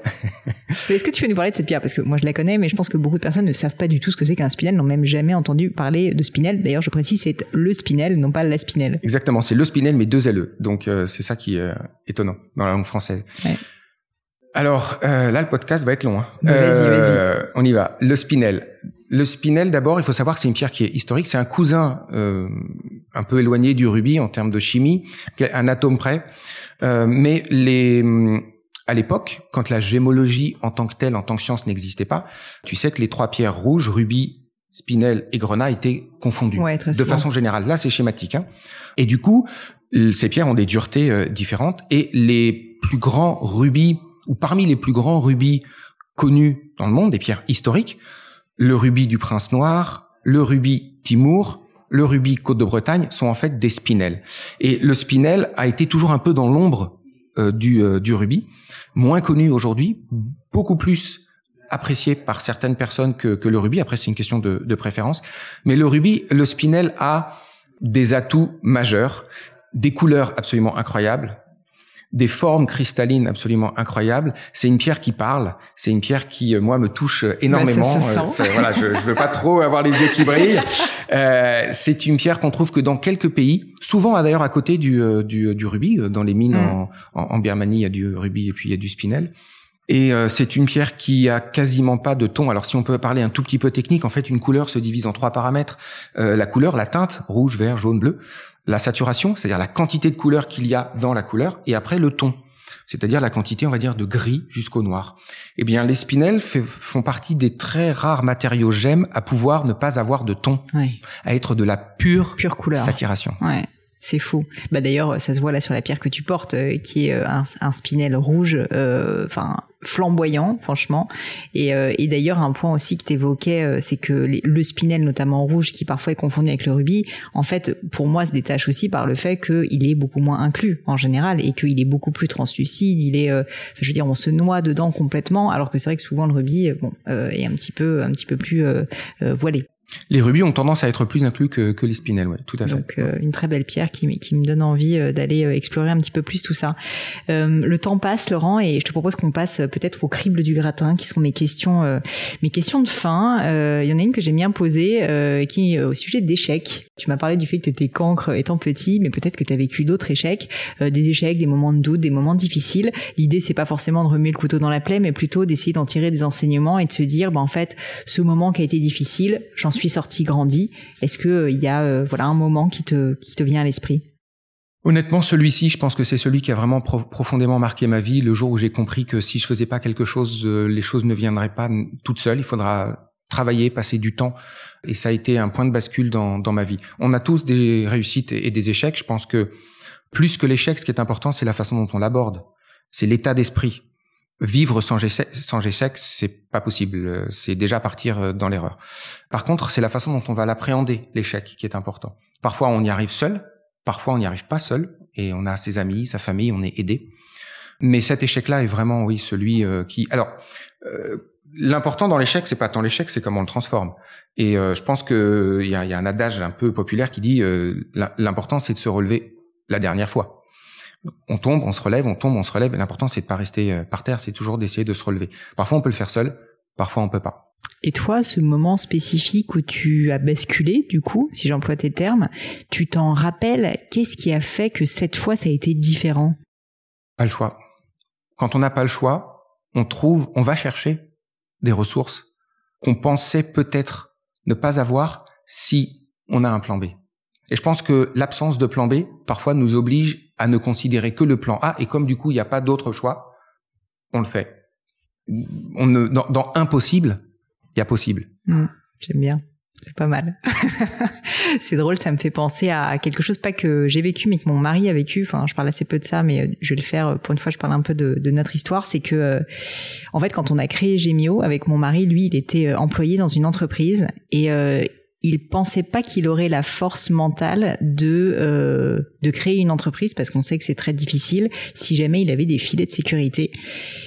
Est-ce que tu peux nous parler de cette pierre? Parce que moi je la connais, mais je pense que beaucoup de personnes ne savent pas du tout ce que c'est qu'un spinel, n'ont même jamais entendu parler de spinel. D'ailleurs, je précise, c'est le spinel, non pas la spinel. Exactement, c'est le spinel, mais deux LE. Donc euh, c'est ça qui est euh, étonnant dans la langue française. Ouais. Alors euh, là, le podcast va être long. Hein. Vas-y, vas-y. On y va. Le spinel. Le spinel, d'abord, il faut savoir que c'est une pierre qui est historique. C'est un cousin un peu éloigné du rubis en termes de chimie, un atome près. Euh, mais les, à l'époque, quand la gémologie en tant que telle, en tant que science n'existait pas, tu sais que les trois pierres rouges, rubis, spinel et grenat étaient confondues de façon générale. Là, c'est schématique. Hein. Et du coup, ces pierres ont des duretés euh, différentes et les plus grands rubis, ou parmi les plus grands rubis connus dans le monde, des pierres historiques, le rubis du prince noir, le rubis Timur, le rubis Côte de Bretagne sont en fait des spinels. Et le spinel a été toujours un peu dans l'ombre euh, du, euh, du rubis, moins connu aujourd'hui, beaucoup plus apprécié par certaines personnes que, que le rubis. Après, c'est une question de, de préférence. Mais le rubis, le spinel a des atouts majeurs, des couleurs absolument incroyables, des formes cristallines absolument incroyables. C'est une pierre qui parle. C'est une pierre qui, euh, moi, me touche euh, énormément. Bah, voilà, je, je veux pas trop avoir les yeux qui brillent. [LAUGHS] Euh, c'est une pierre qu'on trouve que dans quelques pays, souvent d'ailleurs à côté du, du, du, rubis. Dans les mines mm. en, en, Birmanie, il y a du rubis et puis il y a du spinel. Et c'est une pierre qui a quasiment pas de ton. Alors si on peut parler un tout petit peu technique, en fait, une couleur se divise en trois paramètres. la couleur, la teinte, rouge, vert, jaune, bleu. La saturation, c'est-à-dire la quantité de couleur qu'il y a dans la couleur, et après le ton, c'est-à-dire la quantité, on va dire, de gris jusqu'au noir. Eh bien, les spinels font partie des très rares matériaux gemmes à pouvoir ne pas avoir de ton, à être de la pure, pure couleur. saturation. Ouais. C'est fou. Bah d'ailleurs, ça se voit là sur la pierre que tu portes, euh, qui est euh, un, spinel rouge, euh, enfin flamboyant, franchement. Et, et d'ailleurs, un point aussi que tu évoquais, c'est que le spinel, notamment rouge, qui parfois est confondu avec le rubis, en fait, pour moi, se détache aussi par le fait qu'il est beaucoup moins inclus en général et qu'il est beaucoup plus translucide. Il est, je veux dire, on se noie dedans complètement, alors que c'est vrai que souvent le rubis, bon, est un petit peu, un petit peu plus voilé. Les rubis ont tendance à être plus inclus que, que les spinels, ouais, tout à fait. Donc euh, une très belle pierre qui, qui me donne envie euh, d'aller euh, explorer un petit peu plus tout ça. le temps passe, Laurent, et je te propose qu'on passe peut-être au crible du gratin, qui sont mes questions, mes questions de fin. Il y en a une que j'ai bien posée, qui est au sujet d'échecs. Tu m'as parlé du fait que tu étais cancre étant petit, mais peut-être que tu as vécu d'autres échecs, des échecs, des moments de doute, des moments difficiles. L'idée c'est pas forcément de remuer le couteau dans la plaie, mais plutôt d'essayer d'en tirer des enseignements et de se dire, bah en fait, ce moment qui a été difficile, j'en suis sorti grandi Est-ce que euh, il y a euh, voilà un moment qui te qui te vient à l'esprit? Honnêtement, celui-ci, je pense que c'est celui qui a vraiment profondément marqué ma vie. Le jour où j'ai compris que si je faisais pas quelque chose, euh, les choses ne viendraient pas toutes seules. Il faudra travailler, passer du temps. Et ça a été un point de bascule dans, dans ma vie. On a tous des réussites et des échecs. Je pense que plus que l'échec, ce qui est important, c'est la façon dont on l'aborde. C'est l'état d'esprit vivre sans échec, sans échec, c'est pas possible. C'est déjà partir euh, dans l'erreur. Par contre, c'est la façon dont on va l'appréhender, l'échec, qui est important. Parfois, on y arrive seul. Parfois, on n'y arrive pas seul. Et on a ses amis, sa famille, on est aidé. Mais cet échec-là est vraiment, oui, celui euh, qui. Alors, euh, l'important dans l'échec, c'est pas tant l'échec, c'est comment on le transforme. Et je pense que il y a, y a, un adage un peu populaire qui dit l'important, c'est de se relever la dernière fois on tombe, on se relève, on tombe, on se relève. L'important, c'est de pas rester euh, par terre, c'est toujours d'essayer de se relever. Parfois, on peut le faire seul, parfois, on peut pas. Et toi, ce moment spécifique où tu as basculé, du coup, si j'emploie tes termes, tu t'en rappelles Qu'est-ce qui a fait que cette fois, ça a été différent? Pas le choix. Quand on n'a pas le choix, on trouve, on va chercher des ressources qu'on pensait peut-être ne pas avoir si on a un plan B. Et je pense que l'absence de plan B, parfois, nous oblige à ne considérer que le plan A. Et comme du coup, il n'y a pas d'autre choix, on le fait. Dans, impossible, il y a possible. Mmh, J'aime bien. C'est pas mal. [LAUGHS] c'est drôle, ça me fait penser à quelque chose pas que j'ai vécu, mais que mon mari a vécu. Enfin, je parle assez peu de ça, mais euh, je vais le faire pour une fois. Je parle un peu de, de notre histoire. C'est que, euh, en fait, quand on a créé Gemio avec mon mari, lui, il était euh, employé dans une entreprise et il pensait pas qu'il aurait la force mentale de euh, de créer une entreprise parce qu'on sait que c'est très difficile si jamais il avait des filets de sécurité.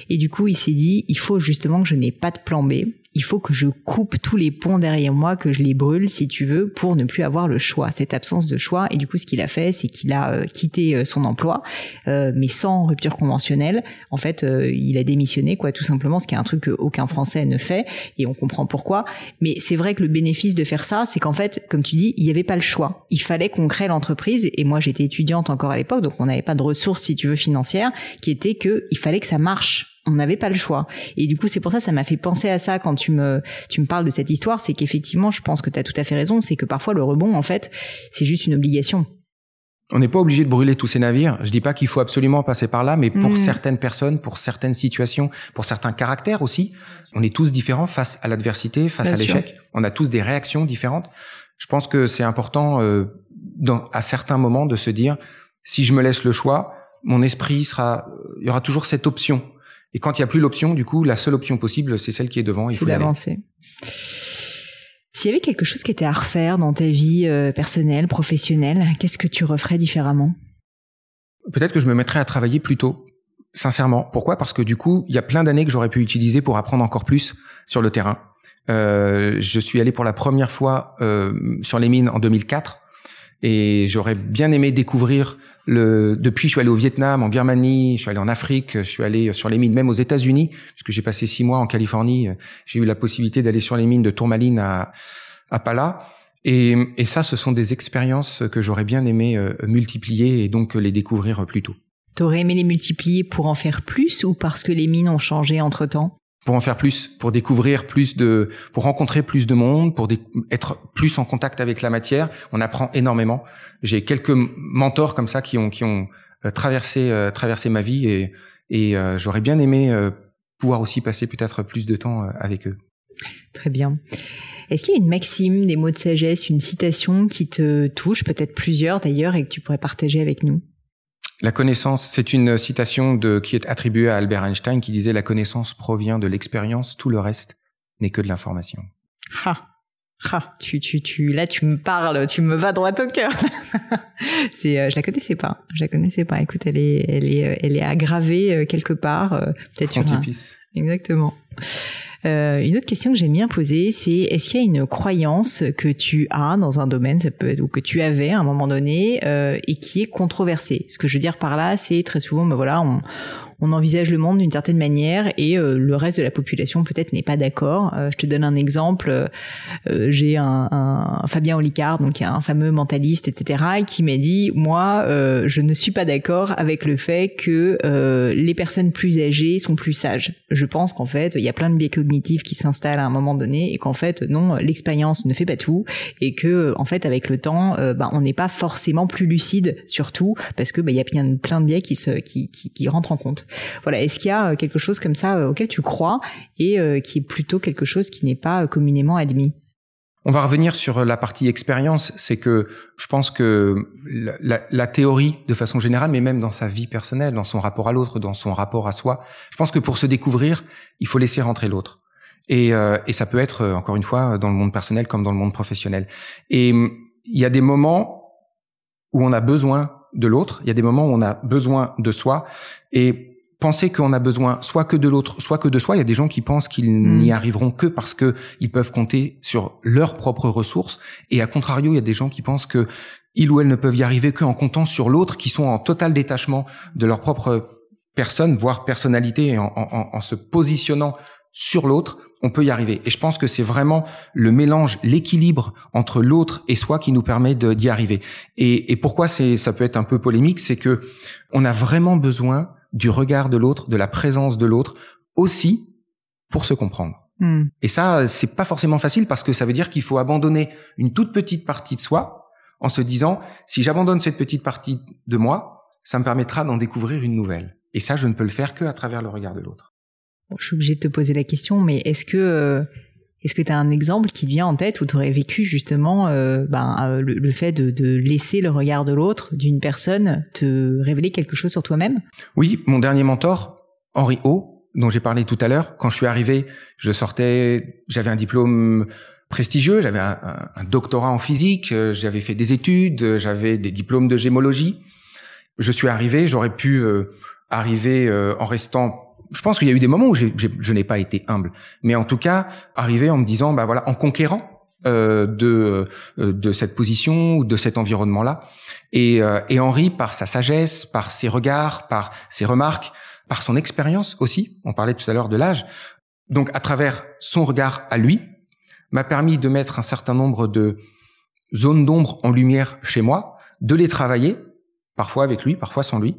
Et du coup il s'est dit il faut justement que je n'ai pas de plan B il faut que je coupe tous les ponts derrière moi, que je les brûle, si tu veux, pour ne plus avoir le choix, cette absence de choix. Et du coup, ce qu'il a fait, c'est qu'il a euh, quitté euh, son emploi, euh, mais sans rupture conventionnelle. En fait, il a démissionné, quoi, tout simplement, ce qui est un truc qu'aucun Français ne fait, et on comprend pourquoi. Mais c'est vrai que le bénéfice de faire ça, c'est qu'en fait, comme tu dis, il n'y avait pas le choix. Il fallait qu'on crée l'entreprise. Et moi, j'étais étudiante encore à l'époque, donc on n'avait pas de ressources, si tu veux, financières, qui était que il fallait que ça marche on n'avait pas le choix. Et du coup, c'est pour ça, ça m'a fait penser à ça quand tu me, tu me parles de cette histoire, c'est qu'effectivement, je pense que tu as tout à fait raison, c'est que parfois le rebond, en fait, c'est juste une obligation. On n'est pas obligé de brûler tous ces navires. Je dis pas qu'il faut absolument passer par là, mais pour mm. certaines personnes, pour certaines situations, pour certains caractères aussi, on est tous différents face à l'adversité, face à l'échec. On a tous des réactions différentes. Je pense que c'est important, euh, dans, à certains moments, de se dire si je me laisse le choix, mon esprit sera, il y aura toujours cette option et quand il n'y a plus l'option, du coup, la seule option possible, c'est celle qui est devant. Il faut d'avancer. S'il y avait quelque chose qui était à refaire dans ta vie euh, personnelle, professionnelle, qu'est-ce que tu referais différemment? Peut-être que je me mettrais à travailler plus tôt. Sincèrement. Pourquoi? Parce que du coup, il y a plein d'années que j'aurais pu utiliser pour apprendre encore plus sur le terrain. Euh, je suis allé pour la première fois euh, sur les mines en 2004 et j'aurais bien aimé découvrir le, depuis, je suis allé au Vietnam, en Birmanie, je suis allé en Afrique, je suis allé sur les mines, même aux États-Unis, puisque j'ai passé six mois en Californie. J'ai eu la possibilité d'aller sur les mines de Tourmaline à, à Pala. Et, et ça, ce sont des expériences que j'aurais bien aimé euh, multiplier et donc les découvrir plus tôt. T'aurais aimé les multiplier pour en faire plus ou parce que les mines ont changé entre temps pour en faire plus, pour découvrir plus de, pour rencontrer plus de monde, pour être plus en contact avec la matière. On apprend énormément. J'ai quelques mentors comme ça qui ont qui ont euh, traversé euh, traversé ma vie et et euh, j'aurais bien aimé pouvoir aussi passer peut-être plus de temps avec eux. Très bien. Est-ce qu'il y a une maxime, des mots de sagesse, une citation qui te touche, peut-être plusieurs d'ailleurs, et que tu pourrais partager avec nous? La connaissance, c'est une citation de, qui est attribuée à Albert Einstein qui disait la connaissance provient de l'expérience, tout le reste n'est que de l'information. Ha. Ha, tu, tu, tu, là, tu me parles, tu me vas droit au cœur. [LAUGHS] c'est, euh, je la connaissais pas, je la connaissais pas. Écoute, elle est, elle est, euh, elle est aggravée euh, quelque part, peut-être sur un... Exactement. Euh, une autre question que j'aime bien poser, c'est est-ce qu'il y a une croyance que tu as dans un domaine, ça peut être, ou que tu avais à un moment donné, euh, et qui est controversée? Ce que je veux dire par là, c'est très souvent, ben voilà, on, on envisage le monde d'une certaine manière et euh, le reste de la population peut-être n'est pas d'accord. Euh, je te donne un exemple. Euh, j'ai un, un, Fabien Olicard, donc un fameux mentaliste, etc., qui m'a dit moi, je ne suis pas d'accord avec le fait que les personnes plus âgées sont plus sages. Je pense qu'en fait, il y a plein de biais cognitifs qui s'installent à un moment donné et qu'en fait, non, l'expérience ne fait pas tout et que en fait, avec le temps, bah, on n'est pas forcément plus lucide sur tout parce que bah, il y a plein, de biais qui, se, qui, qui, qui rentrent en compte. Voilà, est-ce qu'il y a euh, quelque chose comme ça euh, auquel tu crois et euh, qui est plutôt quelque chose qui n'est pas communément admis? On va revenir sur la partie expérience. C'est que je pense que la, théorie, de façon générale, mais même dans sa vie personnelle, dans son rapport à l'autre, dans son rapport à soi, je pense que pour se découvrir, il faut laisser rentrer l'autre. Et, et ça peut être, encore une fois, dans le monde personnel comme dans le monde professionnel. Et il y a des moments où on a besoin de l'autre, il y a des moments où on a besoin de soi. Et penser qu'on a besoin soit que de l'autre, soit que de soi. Il y a des gens qui pensent qu'ils mm. n'y arriveront que parce que ils peuvent compter sur leurs propres ressources. Et à contrario, il y a des gens qui pensent que ils ou elles ne peuvent y arriver qu'en comptant sur l'autre, qui sont en total détachement de leur propre personne, voire personnalité, et en, en, en se positionnant sur l'autre, on peut y arriver. Et je pense que c'est vraiment le mélange, l'équilibre entre l'autre et soi qui nous permet d'y arriver. Et, et pourquoi c'est, ça peut être un peu polémique, c'est que on a vraiment besoin du regard de l'autre, de la présence de l'autre, aussi pour se comprendre. Hmm. Et ça, c'est pas forcément facile parce que ça veut dire qu'il faut abandonner une toute petite partie de soi en se disant, si j'abandonne cette petite partie de moi, ça me permettra d'en découvrir une nouvelle. Et ça, je ne peux le faire que à travers le regard de l'autre. Bon, je suis obligée de te poser la question, mais est-ce que euh, est-ce que tu as un exemple qui vient en tête où tu vécu justement euh, ben, euh, le, fait de, laisser le regard de l'autre, d'une personne, te révéler quelque chose sur toi-même? Oui, mon dernier mentor, Henri O, dont j'ai parlé tout à l'heure, quand je suis arrivé, je sortais, j'avais un diplôme prestigieux, j'avais un, doctorat en physique, euh, j'avais fait des études, j'avais des diplômes de gémologie. Je suis arrivé, j'aurais pu arriver en restant je pense qu'il y a eu des moments où je n'ai pas été humble, mais en tout cas, arriver en me disant, bah voilà, en conquérant euh, de euh, de cette position ou de cet environnement-là. Et, euh, et Henri, par sa sagesse, par ses regards, par ses remarques, par son expérience aussi, on parlait tout à l'heure de l'âge, donc à travers son regard à lui, m'a permis de mettre un certain nombre de zones d'ombre en lumière chez moi, de les travailler, parfois avec lui, parfois sans lui,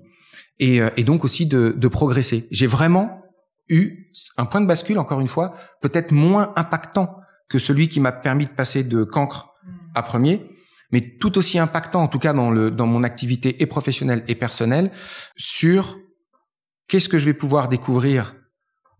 et, euh, et donc aussi de, de progresser. J'ai vraiment eu un point de bascule, encore une fois, peut-être moins impactant que celui qui m'a permis de passer de cancre à premier, mais tout aussi impactant, en tout cas dans, le, dans mon activité et professionnelle et personnelle, sur qu'est-ce que je vais pouvoir découvrir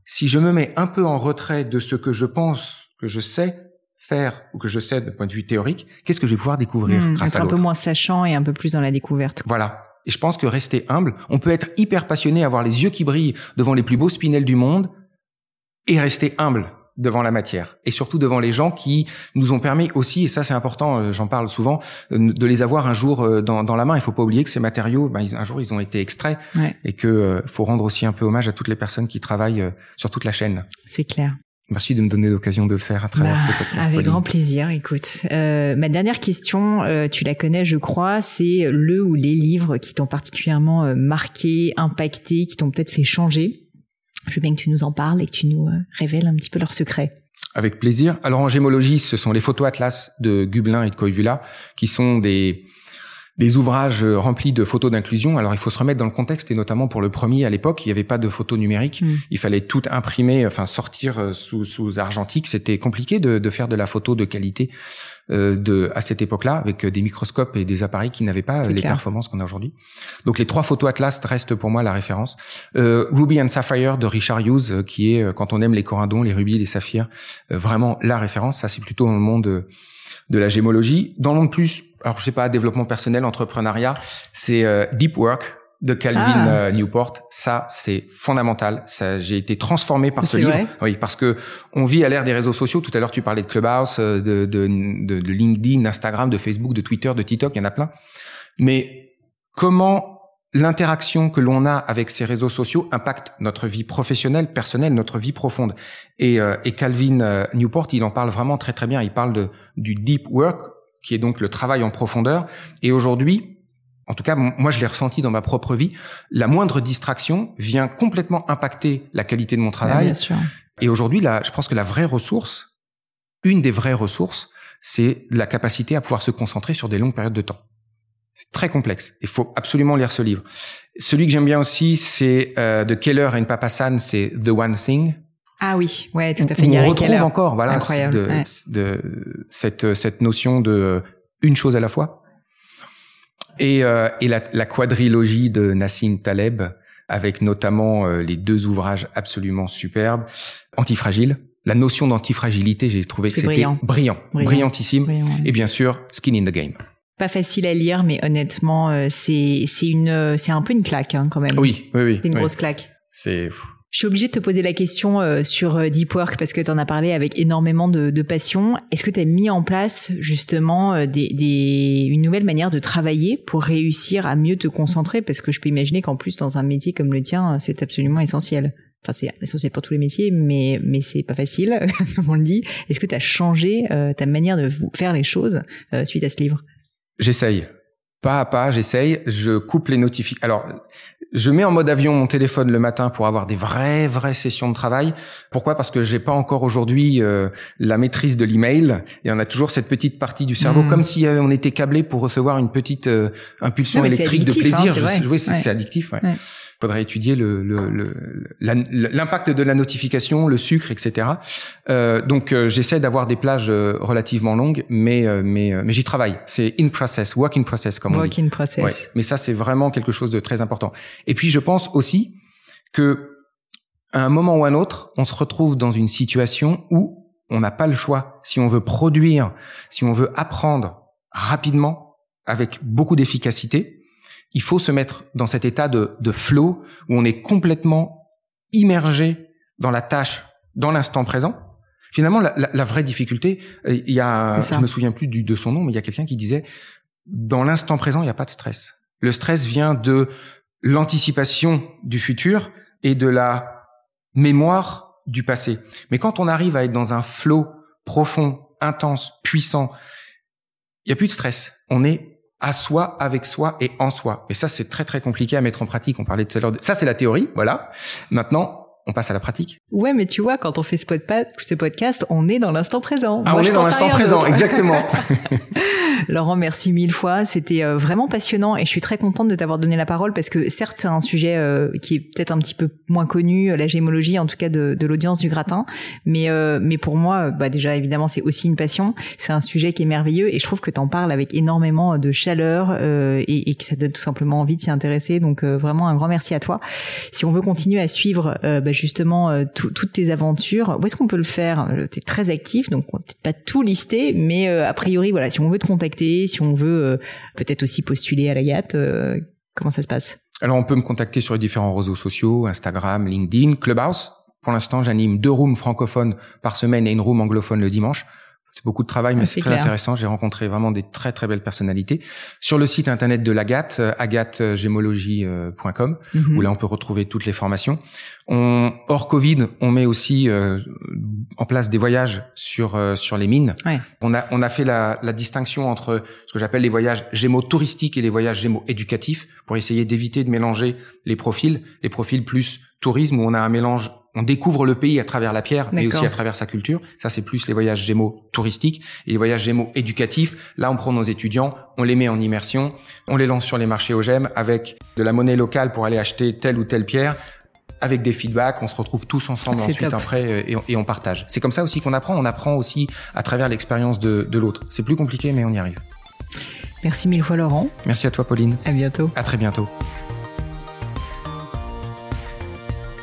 si je me mets un peu en retrait de ce que je pense que je sais faire ou que je sais de point de vue théorique, qu'est-ce que je vais pouvoir découvrir mmh, grâce à l'autre. Un peu moins sachant et un peu plus dans la découverte. Voilà. Et je pense que rester humble, on peut être hyper passionné, avoir les yeux qui brillent devant les plus beaux spinels du monde et rester humble devant la matière. Et surtout devant les gens qui nous ont permis aussi et ça c'est important euh, j'en parle souvent euh, de les avoir un jour euh, dans, dans la main. Il faut pas oublier que ces matériaux ben, un jour ils ont été extraits et que faut rendre aussi un peu hommage à toutes les personnes qui travaillent sur toute la chaîne. C'est clair Merci de me donner l'occasion de le faire à travers ce bah, podcast. Avec grand plaisir. Écoute, euh, ma dernière question, euh, tu la connais, je crois, c'est le ou les livres qui t'ont particulièrement euh, marqué, impacté, qui t'ont peut-être fait changer. Je veux bien que tu nous en parles et que tu nous euh, révèles un petit peu leurs secrets. Avec plaisir. Alors en gémologie, ce sont les photos atlas de Gublin et de Koivula, qui sont des des ouvrages remplis de photos d'inclusion. Alors il faut se remettre dans le contexte et notamment pour le premier à l'époque, il n'y avait pas de photos numériques. Mm. Il fallait tout imprimer, enfin sortir euh, sous, sous argentique. C'était compliqué de, de, faire de la photo de qualité euh, de à cette époque-là avec des microscopes et des appareils qui n'avaient pas les performances qu'on a aujourd'hui. Donc les trois photos Atlas restent pour moi la référence. Euh, Ruby and Sapphire de Richard Hughes, euh, qui est quand on aime les corindons, les rubis, les saphirs, vraiment la référence. Ça c'est plutôt dans le monde de la gémologie. Dans le monde plus alors je sais pas, développement personnel, entrepreneuriat, c'est euh, Deep Work de Calvin ah. euh, Newport. Ça, c'est fondamental. Ça, j'ai été transformé par ce livre. Oui, parce que on vit à l'ère des réseaux sociaux. Tout à l'heure, tu parlais de Clubhouse, euh, de, de, de, de LinkedIn, d'Instagram, de Facebook, de Twitter, de TikTok. Il y en a plein. Mais comment l'interaction que l'on a avec ces réseaux sociaux impacte notre vie professionnelle, personnelle, notre vie profonde? Et, et Calvin Newport, il en parle vraiment très très bien. Il parle de, du deep work qui est donc le travail en profondeur. Et aujourd'hui, en tout cas, moi je l'ai ressenti dans ma propre vie, la moindre distraction vient complètement impacter la qualité de mon travail. bien sûr. Et aujourd'hui, là, je pense que la vraie ressource, une des vraies ressources, c'est la capacité à pouvoir se concentrer sur des longues périodes de temps. C'est très complexe. Il faut absolument lire ce livre. Celui que j'aime bien aussi, c'est euh, de Keller et Papasan, c'est The One Thing. Ah oui, ouais, tout à fait. On, retrouve encore, voilà, de, de, cette cette notion de une chose à la fois. Et, euh, et la, la, quadrilogie de Nassim Taleb, avec notamment euh, les deux ouvrages absolument superbes, Antifragile. La notion d'antifragilité, j'ai trouvé que c'était brillant. brillant, brillantissime. Et bien sûr, Skin in the Game. Pas facile à lire, mais honnêtement, euh, c'est c'est une c'est un peu une claque hein, quand même. Oui, oui, oui. C'est une grosse claque. C'est je suis obligée de te poser la question euh, sur euh, Deep Work parce que tu en as parlé avec énormément de, de passion. Est-ce que tu as mis en place justement euh, des, des, une nouvelle manière de travailler pour réussir à mieux te concentrer? Parce que je peux imaginer qu'en plus dans un métier comme le tien, c'est absolument essentiel. Enfin, c'est essentiel pour tous les métiers, mais mais c'est pas facile, [LAUGHS] comme on le dit. Est-ce que tu as changé ta manière de faire les choses suite à ce livre? J'essaye pas à pas, j'essaye, je coupe les notifications. Alors, je mets en mode avion mon téléphone le matin pour avoir des vraies vraies sessions de travail. Pourquoi? Parce que j'ai pas encore aujourd'hui euh, la maîtrise de l'email et on a toujours cette petite partie du cerveau hmm. comme si euh, on était câblé pour recevoir une petite euh, impulsion électrique de plaisir. Hein, oui, c'est addictif. Ouais. ouais faudrait étudier le, l'impact de la notification, le sucre, etc. Euh, donc euh, j'essaie d'avoir des plages euh, relativement longues, mais euh, mais mais j'y travaille. C'est in process, work in process comme on dit. Work in process. Ouais. Mais ça c'est vraiment quelque chose de très important. Et puis je pense aussi que à un moment ou un autre, on se retrouve dans une situation où on n'a pas le choix. Si on veut produire, si on veut apprendre rapidement, avec beaucoup d'efficacité, il faut se mettre dans cet état de, de flow où on est complètement immergé dans la tâche, dans l'instant présent. Finalement, la, la, vraie difficulté, euh, il y a, je me souviens plus du, de son nom, mais il y a quelqu'un qui disait, dans l'instant présent, il n'y a pas de stress. Le stress vient de l'anticipation du futur et de la mémoire du passé. Mais quand on arrive à être dans un flow profond, intense, puissant, il n'y a plus de stress. On est à soi, avec soi et en soi. Et ça, c'est très très compliqué à mettre en pratique. On parlait tout à l'heure de... Ça, c'est la théorie, voilà. Maintenant, on passe à la pratique. Ouais, mais tu vois, quand on fait ce, podcast, on est dans l'instant présent. Ah, on est dans l'instant présent, exactement. [LAUGHS] Laurent, merci mille fois. C'était euh, vraiment passionnant et je suis très contente de t'avoir donné la parole parce que certes, c'est un sujet euh, qui est peut-être un petit peu moins connu, euh, la gémologie, en tout cas de, de l'audience du gratin. Mais, mais pour moi, bah déjà, évidemment, c'est aussi une passion. C'est un sujet qui est merveilleux et je trouve que tu en parles avec énormément de chaleur et, et, que ça donne tout simplement envie de s'y intéresser. Donc, vraiment, un grand merci à toi. Si on veut continuer à suivre bah, bah, justement euh, toutes tes aventures, où est-ce qu'on peut le faire? Euh, Tu es très actif, donc on peut-être pas tout lister, mais euh, a priori, voilà, si on veut te contacter, si on veut peut-être aussi postuler à la GAT, comment ça se passe? Alors on peut me contacter sur les différents réseaux sociaux, Instagram, LinkedIn, Clubhouse. Pour l'instant, j'anime deux rooms francophones par semaine et une room anglophone le dimanche. C'est beaucoup de travail, mais c'est très intéressant. J'ai rencontré vraiment des très très belles personnalités. Sur le site internet de l'Agathe, euh, agathegémologie.com, mhm. où là on peut retrouver toutes les formations. On, hors Covid, on met aussi euh, en place des voyages sur euh, sur les mines. On a on a fait la, la distinction entre ce que j'appelle les voyages gémeaux touristiques et les voyages gémeaux éducatifs pour essayer d'éviter de mélanger les profils, les profils plus tourisme où on a un mélange on découvre le pays à travers la pierre, mais aussi à travers sa culture. Ça, c'est plus les voyages Gémeaux touristiques et les voyages Gémeaux éducatifs. Là, on prend nos étudiants, on les met en immersion, on les lance sur les marchés au GEM avec de la monnaie locale pour aller acheter telle ou telle pierre. Avec des feedbacks, on se retrouve tous ensemble ensuite après et on, et on partage. C'est comme ça aussi qu'on apprend. On apprend aussi à travers l'expérience de, de l'autre. C'est plus compliqué, mais on y arrive. Merci mille fois Laurent. Merci à toi Pauline. À bientôt. À très bientôt.